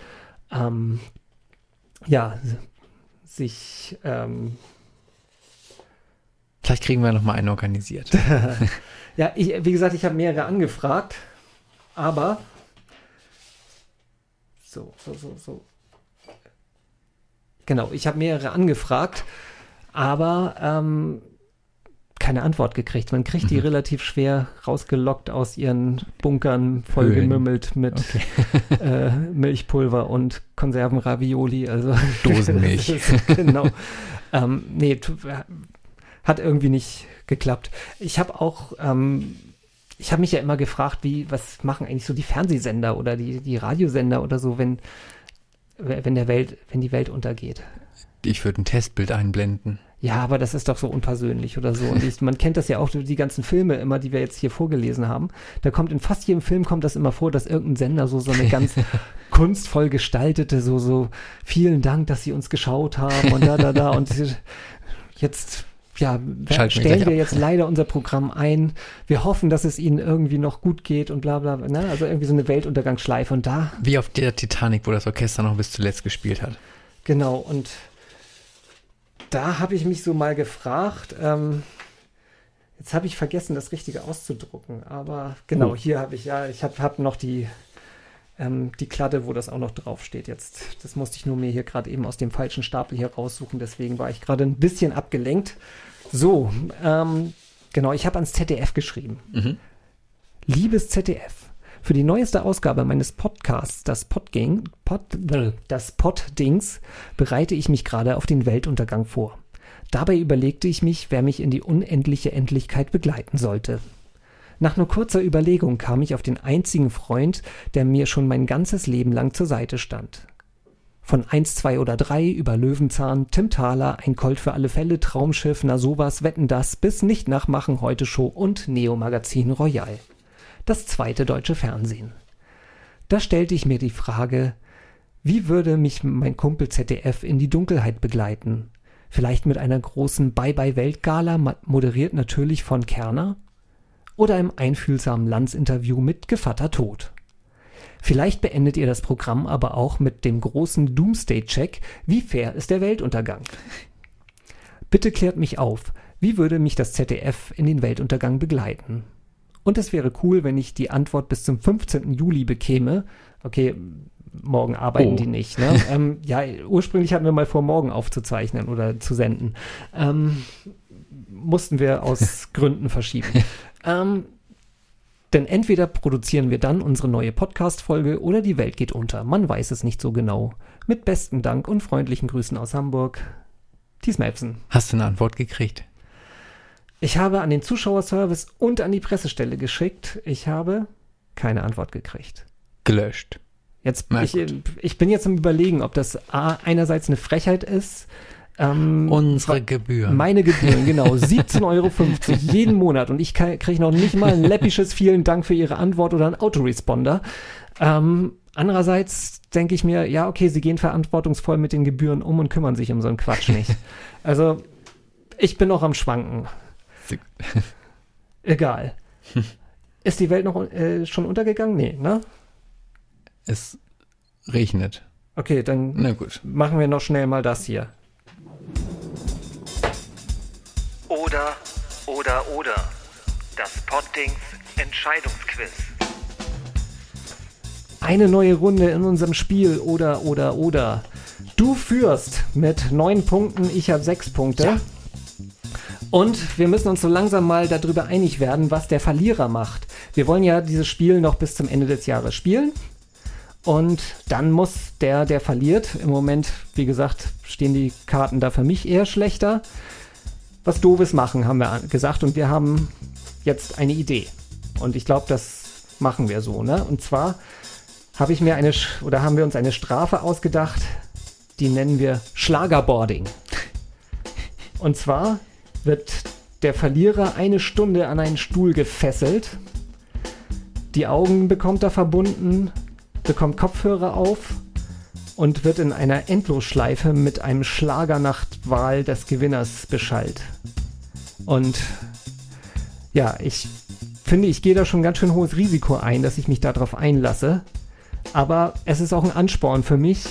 ähm, ja sich ähm, Vielleicht kriegen wir noch mal einen organisiert. ja, ich, wie gesagt, ich habe mehrere angefragt, aber so, so, so, so. Genau, ich habe mehrere angefragt, aber ähm, keine Antwort gekriegt. Man kriegt die Mhm. relativ schwer rausgelockt aus ihren Bunkern, vollgemümmelt mit äh, Milchpulver und Konservenravioli. Also Dosenmilch. Ist- genau. ähm, nee, tu- hat irgendwie nicht geklappt. Ich habe auch, ähm, ich habe mich ja immer gefragt, wie, was machen eigentlich so die Fernsehsender oder die, die Radiosender oder so, wenn, wenn der Welt, wenn die Welt untergeht. Ich würde ein Testbild einblenden. Ja, aber das ist doch so unpersönlich oder so. Und ich, man kennt das ja auch, die ganzen Filme immer, die wir jetzt hier vorgelesen haben. Da kommt in fast jedem Film kommt das immer vor, dass irgendein Sender so, so eine ganz kunstvoll gestaltete, so, so, vielen Dank, dass Sie uns geschaut haben und da, da, da. Und jetzt, ja, stellen wir jetzt leider unser Programm ein. Wir hoffen, dass es Ihnen irgendwie noch gut geht und bla, bla, bla. Ne? Also irgendwie so eine Weltuntergangsschleife. Und da Wie auf der Titanic, wo das Orchester noch bis zuletzt gespielt hat. Genau, und da habe ich mich so mal gefragt, ähm, jetzt habe ich vergessen, das Richtige auszudrucken, aber genau, Oh. hier habe ich, ja, ich habe hab noch die, ähm, die Kladde, wo das auch noch draufsteht jetzt. Das musste ich nur mir hier gerade eben aus dem falschen Stapel hier raussuchen, deswegen war ich gerade ein bisschen abgelenkt. So, ähm, genau, ich habe ans ZDF geschrieben. Mhm. Liebes ZDF, für die neueste Ausgabe meines Podcasts, das Podgang, Pod, das Poddings, bereite ich mich gerade auf den Weltuntergang vor. Dabei überlegte ich mich, wer mich in die unendliche Endlichkeit begleiten sollte. Nach nur kurzer Überlegung kam ich auf den einzigen Freund, der mir schon mein ganzes Leben lang zur Seite stand. Von 1, 2 oder 3 über Löwenzahn, Tim Thaler, Ein Colt für alle Fälle, Traumschiff, na sowas, Wetten das, bis nicht nachmachen, Heute Show und Neo Magazin Royal. Das zweite deutsche Fernsehen. Da stellte ich mir die Frage, wie würde mich mein Kumpel ZDF in die Dunkelheit begleiten? Vielleicht mit einer großen Bye-Bye-Welt-Gala, moderiert natürlich von Kerner? Oder im einfühlsamen Landsinterview mit Gevatter Tod? Vielleicht beendet ihr das Programm aber auch mit dem großen Doomsday-Check, wie fair ist der Weltuntergang? Bitte klärt mich auf, wie würde mich das ZDF in den Weltuntergang begleiten? Und es wäre cool, wenn ich die Antwort bis zum 15. Juli bekäme. Okay, morgen arbeiten Oh. die nicht. Ne? ähm, ja, ursprünglich hatten wir mal vor, morgen aufzuzeichnen oder zu senden. Ähm, mussten wir aus Gründen verschieben. Ähm, denn entweder produzieren wir dann unsere neue Podcast-Folge oder die Welt geht unter. Man weiß es nicht so genau. Mit besten Dank und freundlichen Grüßen aus Hamburg. Thies Mapsen. Hast du eine Antwort gekriegt? Ich habe an den Zuschauerservice und an die Pressestelle geschickt. Ich habe keine Antwort gekriegt. Gelöscht. Jetzt, Na ich, ich bin jetzt am Überlegen, ob das A, einerseits eine Frechheit ist. Ähm, Unsere Gebühren. Meine Gebühren, genau. 17,50 Euro jeden Monat. Und ich kriege noch nicht mal ein läppisches Vielen Dank für Ihre Antwort oder einen Autoresponder. Ähm, andererseits denke ich mir, ja, okay, Sie gehen verantwortungsvoll mit den Gebühren um und kümmern sich um so einen Quatsch nicht. Also, Ich bin noch am Schwanken. Egal. Ist die Welt noch äh, schon untergegangen? Nee, ne? Es regnet. Okay, dann Na gut. machen wir noch schnell mal das hier. Oder, oder, oder. Das Poddings Entscheidungsquiz. Eine neue Runde in unserem Spiel oder oder oder. Du führst mit neun Punkten, ich habe sechs Punkte. Ja. Und wir müssen uns so langsam mal darüber einig werden, was der Verlierer macht. Wir wollen ja dieses Spiel noch bis zum Ende des Jahres spielen. Und dann muss der, der verliert, im Moment, wie gesagt, stehen die Karten da für mich eher schlechter, was Doofes machen, haben wir gesagt. Und wir haben jetzt eine Idee. Und ich glaube, das machen wir so, ne? Und zwar habe ich mir eine, oder haben wir uns eine Strafe ausgedacht, die nennen wir Schlagerboarding. Und zwar wird der Verlierer eine Stunde an einen Stuhl gefesselt, die Augen bekommt er verbunden, bekommt Kopfhörer auf und wird in einer Endlosschleife mit einem Schlager nach Wahl des Gewinners beschallt. Und ja, ich finde, ich gehe da schon ganz schön hohes Risiko ein, dass ich mich darauf einlasse. Aber es ist auch ein Ansporn für mich,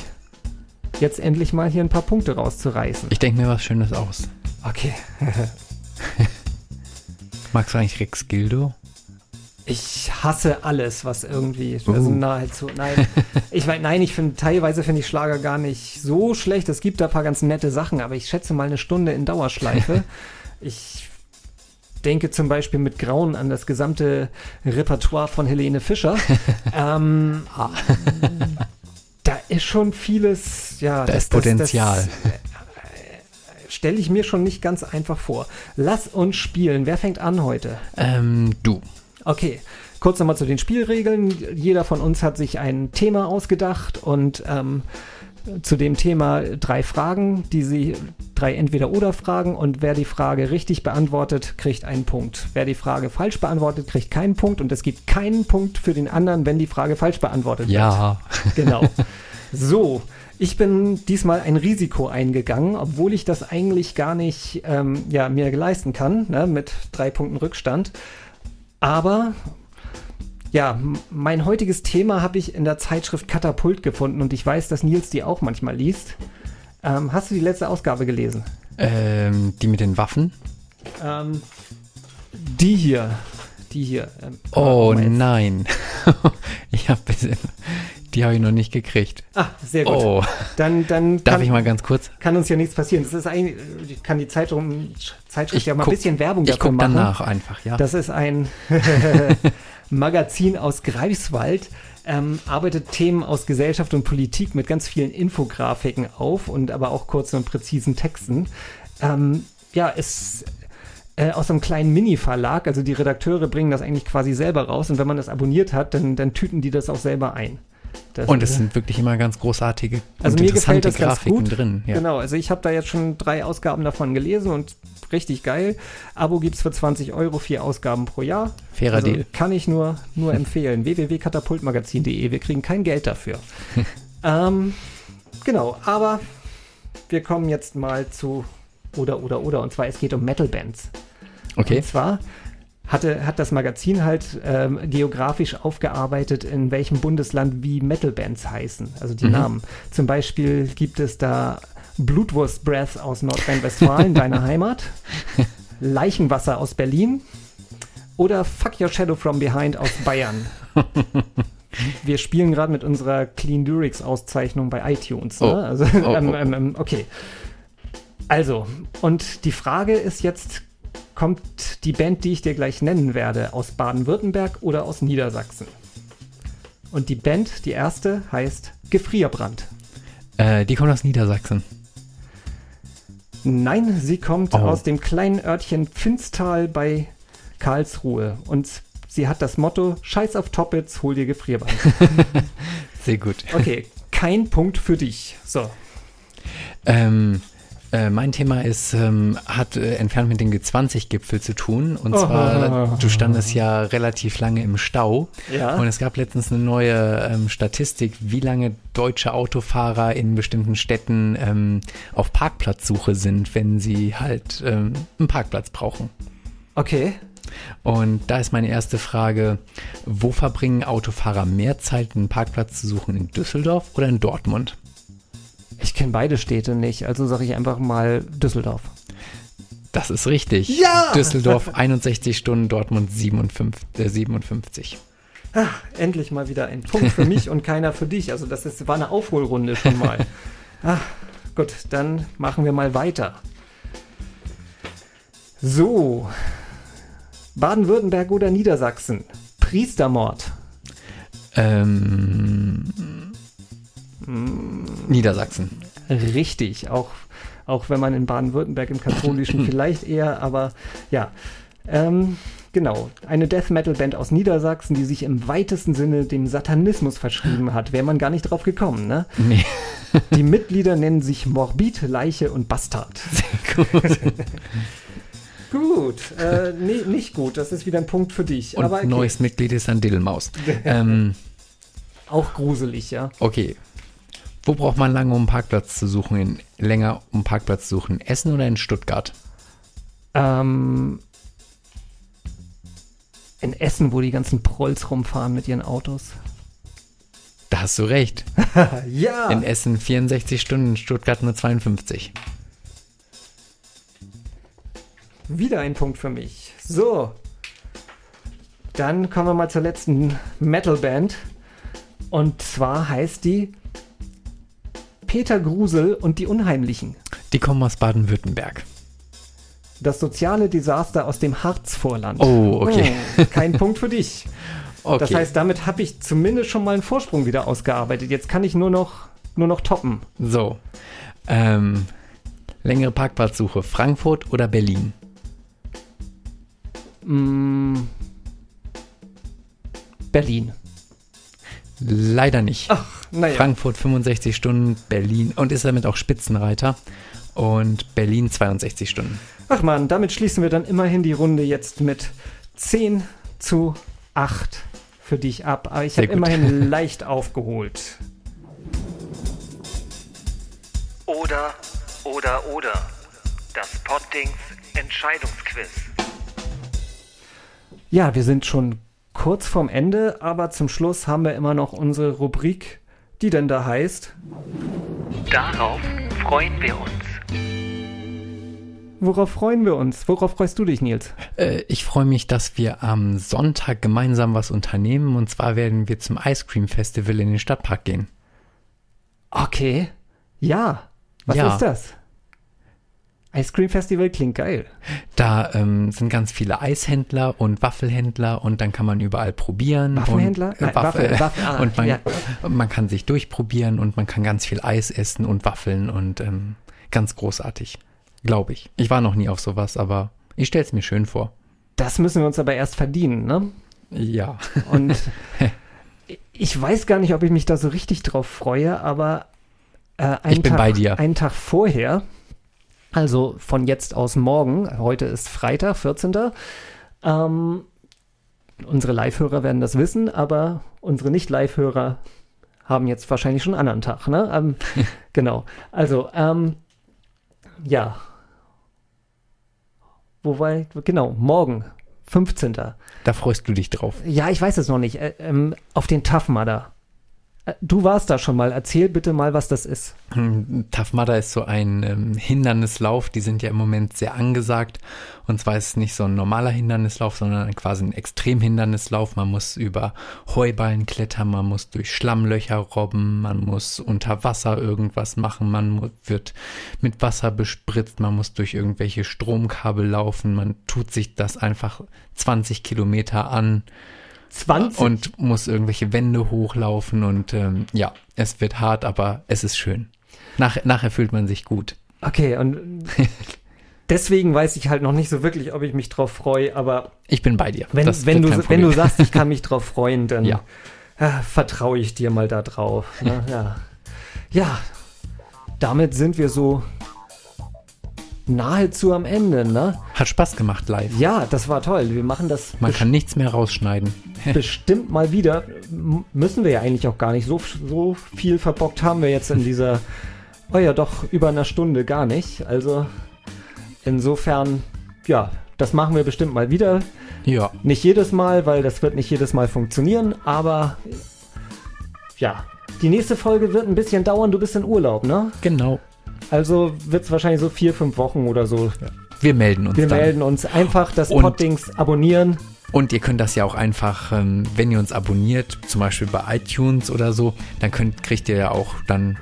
jetzt endlich mal hier ein paar Punkte rauszureißen. Ich denke mir was Schönes aus. Okay. Magst du eigentlich Rex Gildo? Ich hasse alles, was irgendwie, Uh. also nahezu, nein, ich meine, nein, ich finde, teilweise finde ich Schlager gar nicht so schlecht. Es gibt da ein paar ganz nette Sachen, aber ich schätze mal eine Stunde in Dauerschleife. ich denke zum Beispiel mit Grauen an das gesamte Repertoire von Helene Fischer. ähm, da ist schon vieles, ja. Da ist Potenzial. Stelle ich mir schon nicht ganz einfach vor. Lass uns spielen. Wer fängt an heute? Ähm, du. Okay, kurz nochmal zu den Spielregeln. Jeder von uns hat sich ein Thema ausgedacht und ähm, zu dem Thema drei Fragen, die sie drei Entweder-Oder-Fragen und wer die Frage richtig beantwortet, kriegt einen Punkt. Wer die Frage falsch beantwortet, kriegt keinen Punkt und es gibt keinen Punkt für den anderen, wenn die Frage falsch beantwortet wird. Ja. Genau. So, ich bin diesmal ein Risiko eingegangen, obwohl ich das eigentlich gar nicht ähm, ja, mir leisten kann, ne, mit drei Punkten Rückstand. Aber ja, mein heutiges Thema habe ich in der Zeitschrift Katapult gefunden und ich weiß, dass Nils die auch manchmal liest. Ähm, hast du die letzte Ausgabe gelesen? Ähm, die mit den Waffen? Ähm, die hier. Die hier. Ähm, Oh nein. ich habe die habe ich noch nicht gekriegt. Ah, sehr gut. Oh, Dann, dann darf kann, ich mal ganz kurz? kann uns ja nichts passieren. Das ist eigentlich, ich kann die Zeitung, Zeitschrift Ich ja mal guck- ein bisschen Werbung Ich dafür gucke machen. danach einfach, ja. Das ist ein Magazin aus Greifswald, ähm, arbeitet Themen aus Gesellschaft und Politik mit ganz vielen Infografiken auf und aber auch kurzen und präzisen Texten. Ähm, ja, ist äh, aus einem kleinen Mini-Verlag, also die Redakteure bringen das eigentlich quasi selber raus und wenn man das abonniert hat, dann, dann tüten die das auch selber ein. Das Und es sind wirklich immer ganz großartige also und mir gefällt interessante das ganz Grafiken gut. drin. Ja. Genau, also ich habe da jetzt schon drei Ausgaben davon gelesen und richtig geil. Abo gibt's für 20 Euro, vier Ausgaben pro Jahr. Fairer also Deal. Kann ich nur, nur empfehlen. www.katapultmagazin.de. Wir kriegen kein Geld dafür. ähm, genau, aber wir kommen jetzt mal zu oder oder oder und zwar es geht um Metal-Bands. Okay. Und zwar hatte, hat das Magazin halt ähm, geografisch aufgearbeitet, in welchem Bundesland wie Metal-Bands heißen, also die Mhm. Namen. Zum Beispiel gibt es da Blutwurst Breath aus Nordrhein-Westfalen, deiner Heimat, Leichenwasser aus Berlin oder Fuck Your Shadow from Behind aus Bayern. Wir spielen gerade mit unserer Clean Lyrics Auszeichnung bei iTunes. Ne? Oh. Also, Oh, ähm, oh. ähm, ähm, okay. Also, und die Frage ist jetzt, kommt die Band, die ich dir gleich nennen werde, aus Baden-Württemberg oder aus Niedersachsen? Und die Band, die erste, heißt Gefrierbrand. Äh, die kommt aus Niedersachsen. Nein, sie kommt Oh. aus dem kleinen Örtchen Pfinstal bei Karlsruhe. Und sie hat das Motto: Scheiß auf Toppets, hol dir Gefrierbrand. Sehr gut. Okay, kein Punkt für dich. So. Ähm, Äh, mein Thema ist, ähm, hat äh, entfernt mit dem G20-Gipfel zu tun. Und zwar, du standest ja relativ lange im Stau. Ja. Und es gab letztens eine neue ähm, Statistik, wie lange deutsche Autofahrer in bestimmten Städten ähm, auf Parkplatzsuche sind, wenn sie halt ähm, einen Parkplatz brauchen. Okay. Und da ist meine erste Frage, wo verbringen Autofahrer mehr Zeit, einen Parkplatz zu suchen, in Düsseldorf oder in Dortmund? Ich kenne beide Städte nicht, also sage ich einfach mal Düsseldorf. Das ist richtig. Ja! Düsseldorf 61 Stunden, Dortmund 57. Äh, 57. Endlich mal wieder ein Punkt für mich und keiner für dich. Also das ist, war eine Aufholrunde schon mal. Ach, gut, dann machen wir mal weiter. So. Baden-Württemberg oder Niedersachsen? Priestermord. Ähm, Niedersachsen. Richtig, auch, auch wenn man in Baden-Württemberg im katholischen vielleicht eher, aber ja. Ähm, genau, eine Death Metal Band aus Niedersachsen, die sich im weitesten Sinne dem Satanismus verschrieben hat. Wäre man gar nicht drauf gekommen, ne? Nee. Die Mitglieder nennen sich Morbid, Leiche und Bastard. gut, äh, nee, nicht gut, das ist wieder ein Punkt für dich. Und aber okay. neues Mitglied ist ein Diddelmaus. ähm, auch gruselig, ja. okay. Wo braucht man lange, um einen Parkplatz zu suchen? In, länger, um einen Parkplatz zu suchen? In Essen oder in Stuttgart? Ähm, in Essen, wo die ganzen Prolls rumfahren mit ihren Autos. Da hast du recht. Ja! In Essen 64 Stunden, in Stuttgart nur 52. Wieder ein Punkt für mich. So. Dann kommen wir mal zur letzten Metalband. Und zwar heißt die Peter Grusel und die Unheimlichen. Die kommen aus Baden-Württemberg. Das soziale Desaster aus dem Harzvorland. Oh, okay. Hm, kein Punkt für dich. Okay. Das heißt, damit habe ich zumindest schon mal einen Vorsprung wieder ausgearbeitet. Jetzt kann ich nur noch, nur noch toppen. so. Ähm, längere Parkplatzsuche. Frankfurt oder Berlin? Mm, Berlin. Leider nicht. Naja. Frankfurt 65 Stunden, Berlin und ist damit auch Spitzenreiter. Und Berlin 62 Stunden. Ach man, damit schließen wir dann immerhin die Runde jetzt mit 10 zu 8 für dich ab. Aber ich habe immerhin leicht aufgeholt. Oder, oder, oder. Das Poddings Entscheidungsquiz. Ja, wir sind schon kurz vorm Ende, aber zum Schluss haben wir immer noch unsere Rubrik, die denn da heißt. Darauf freuen wir uns. Worauf freuen wir uns? Worauf freust du dich, Nils? Äh, ich freue mich, dass wir am Sonntag gemeinsam was unternehmen. Und zwar werden wir zum Ice Cream Festival in den Stadtpark gehen. Okay. Ja. Was Ja. ist das? Ice Cream Festival klingt geil. Da ähm, sind ganz viele Eishändler und Waffelhändler und dann kann man überall probieren. Waffenhändler? Und, äh, Nein, Waffel, Waffel- Waffel- ah, und man, ja. man kann sich durchprobieren und man kann ganz viel Eis essen und Waffeln und ähm, ganz großartig. Glaube ich. Ich war noch nie auf sowas, aber ich stelle es mir schön vor. Das müssen wir uns aber erst verdienen, ne? Ja. Und ich weiß gar nicht, ob ich mich da so richtig drauf freue, aber äh, einen, Ich bin Tag, bei dir. einen Tag vorher, also von jetzt aus morgen, heute ist Freitag, 14. Ähm, unsere Live-Hörer werden das wissen, aber unsere Nicht-Live-Hörer haben jetzt wahrscheinlich schon einen anderen Tag, ne? Ähm, genau. Also, ähm, ja. Wo war ich? Genau, morgen, 15. Da freust du dich drauf. Ja, ich weiß es noch nicht. Äh, ähm, auf den Tough Mudder. Äh, Du warst da schon mal. Erzähl bitte mal, was das ist. Hm, Mudder ist so ein ähm, Hindernislauf, die sind ja im Moment sehr angesagt. Und zwar ist es nicht so ein normaler Hindernislauf, sondern quasi ein Extremhindernislauf. Man muss über Heuballen klettern, man muss durch Schlammlöcher robben, man muss unter Wasser irgendwas machen, man wird mit Wasser bespritzt, man muss durch irgendwelche Stromkabel laufen, man tut sich das einfach 20 Kilometer an 20? und muss irgendwelche Wände hochlaufen und ähm, ja, es wird hart, aber es ist schön. Nach, nachher fühlt man sich gut. Okay, und deswegen weiß ich halt noch nicht so wirklich, ob ich mich drauf freue, aber Ich bin bei dir. wenn, wenn, du, wenn du sagst, ich kann mich drauf freuen, dann Ja. äh, vertraue ich dir mal da drauf. Ne? Ja. ja, damit sind wir so nahezu am Ende, ne? Hat Spaß gemacht live. Ja, das war toll. Wir machen das Man kann nichts mehr rausschneiden. bestimmt mal wieder. M müssen wir ja eigentlich auch gar nicht. So, so viel verbockt haben wir jetzt in dieser, oh ja, doch über einer Stunde gar nicht. Also insofern, ja, das machen wir bestimmt mal wieder. Ja, Nicht jedes Mal, weil das wird nicht jedes Mal funktionieren, aber ja. Die nächste Folge wird ein bisschen dauern. Du bist in Urlaub, ne? genau. Also wird es wahrscheinlich so vier, fünf Wochen oder so. Wir melden uns Wir dann. melden uns. Einfach das Und- Poddings abonnieren. Und ihr könnt das ja auch einfach, ähm, wenn ihr uns abonniert, zum Beispiel bei iTunes oder so, dann könnt, kriegt ihr ja auch dann,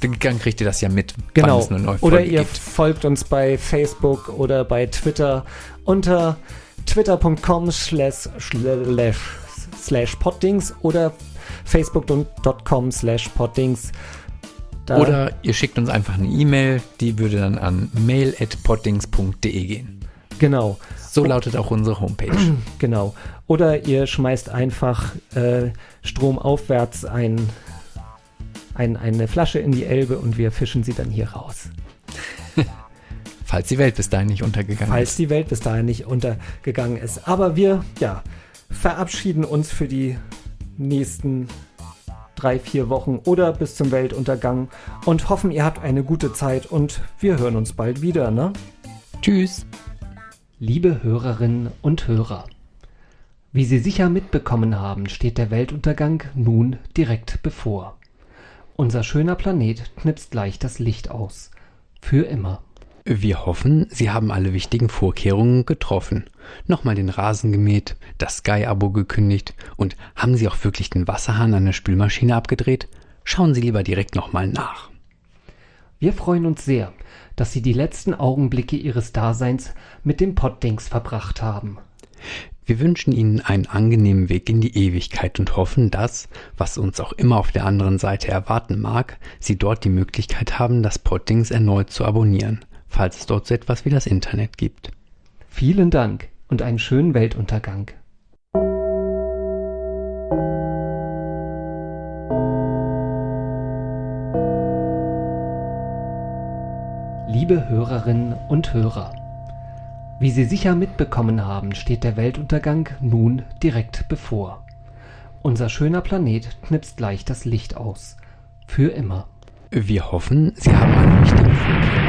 dann kriegt ihr das ja mit, Genau. Oder ihr gibt. folgt uns bei Facebook oder bei Twitter unter twitter.com slash slash slash poddings oder facebook.com slash poddings. Da- Oder ihr schickt uns einfach eine E-Mail, die würde dann an mail.poddings.de gehen. genau, So lautet auch unsere Homepage. genau. Oder ihr schmeißt einfach äh, stromaufwärts ein, ein, eine Flasche in die Elbe und wir fischen sie dann hier raus. Falls die Welt bis dahin nicht untergegangen falls ist. die Welt bis dahin nicht untergegangen ist. Aber wir, ja, verabschieden uns für die nächsten drei, vier Wochen oder bis zum Weltuntergang und hoffen, ihr habt eine gute Zeit und wir hören uns bald wieder, ne? Tschüss. Liebe Hörerinnen und Hörer, wie Sie sicher mitbekommen haben, steht der Weltuntergang nun direkt bevor. Unser schöner Planet knipst gleich das Licht aus. Für immer. Wir hoffen, Sie haben alle wichtigen Vorkehrungen getroffen. Nochmal den Rasen gemäht, das Sky-Abo gekündigt und haben Sie auch wirklich den Wasserhahn an der Spülmaschine abgedreht? Schauen Sie lieber direkt nochmal nach. Wir freuen uns sehr, dass Sie die letzten Augenblicke Ihres Daseins mit dem Poddings verbracht haben. Wir wünschen Ihnen einen angenehmen Weg in die Ewigkeit und hoffen, dass, was uns auch immer auf der anderen Seite erwarten mag, Sie dort die Möglichkeit haben, das Poddings erneut zu abonnieren, falls es dort so etwas wie das Internet gibt. Vielen Dank und einen schönen Weltuntergang. Liebe Hörerinnen und Hörer, wie Sie sicher mitbekommen haben, steht der Weltuntergang nun direkt bevor. Unser schöner Planet knipst gleich das Licht aus. Für immer. Wir hoffen, Sie haben alle wichtigen Vorkehrungen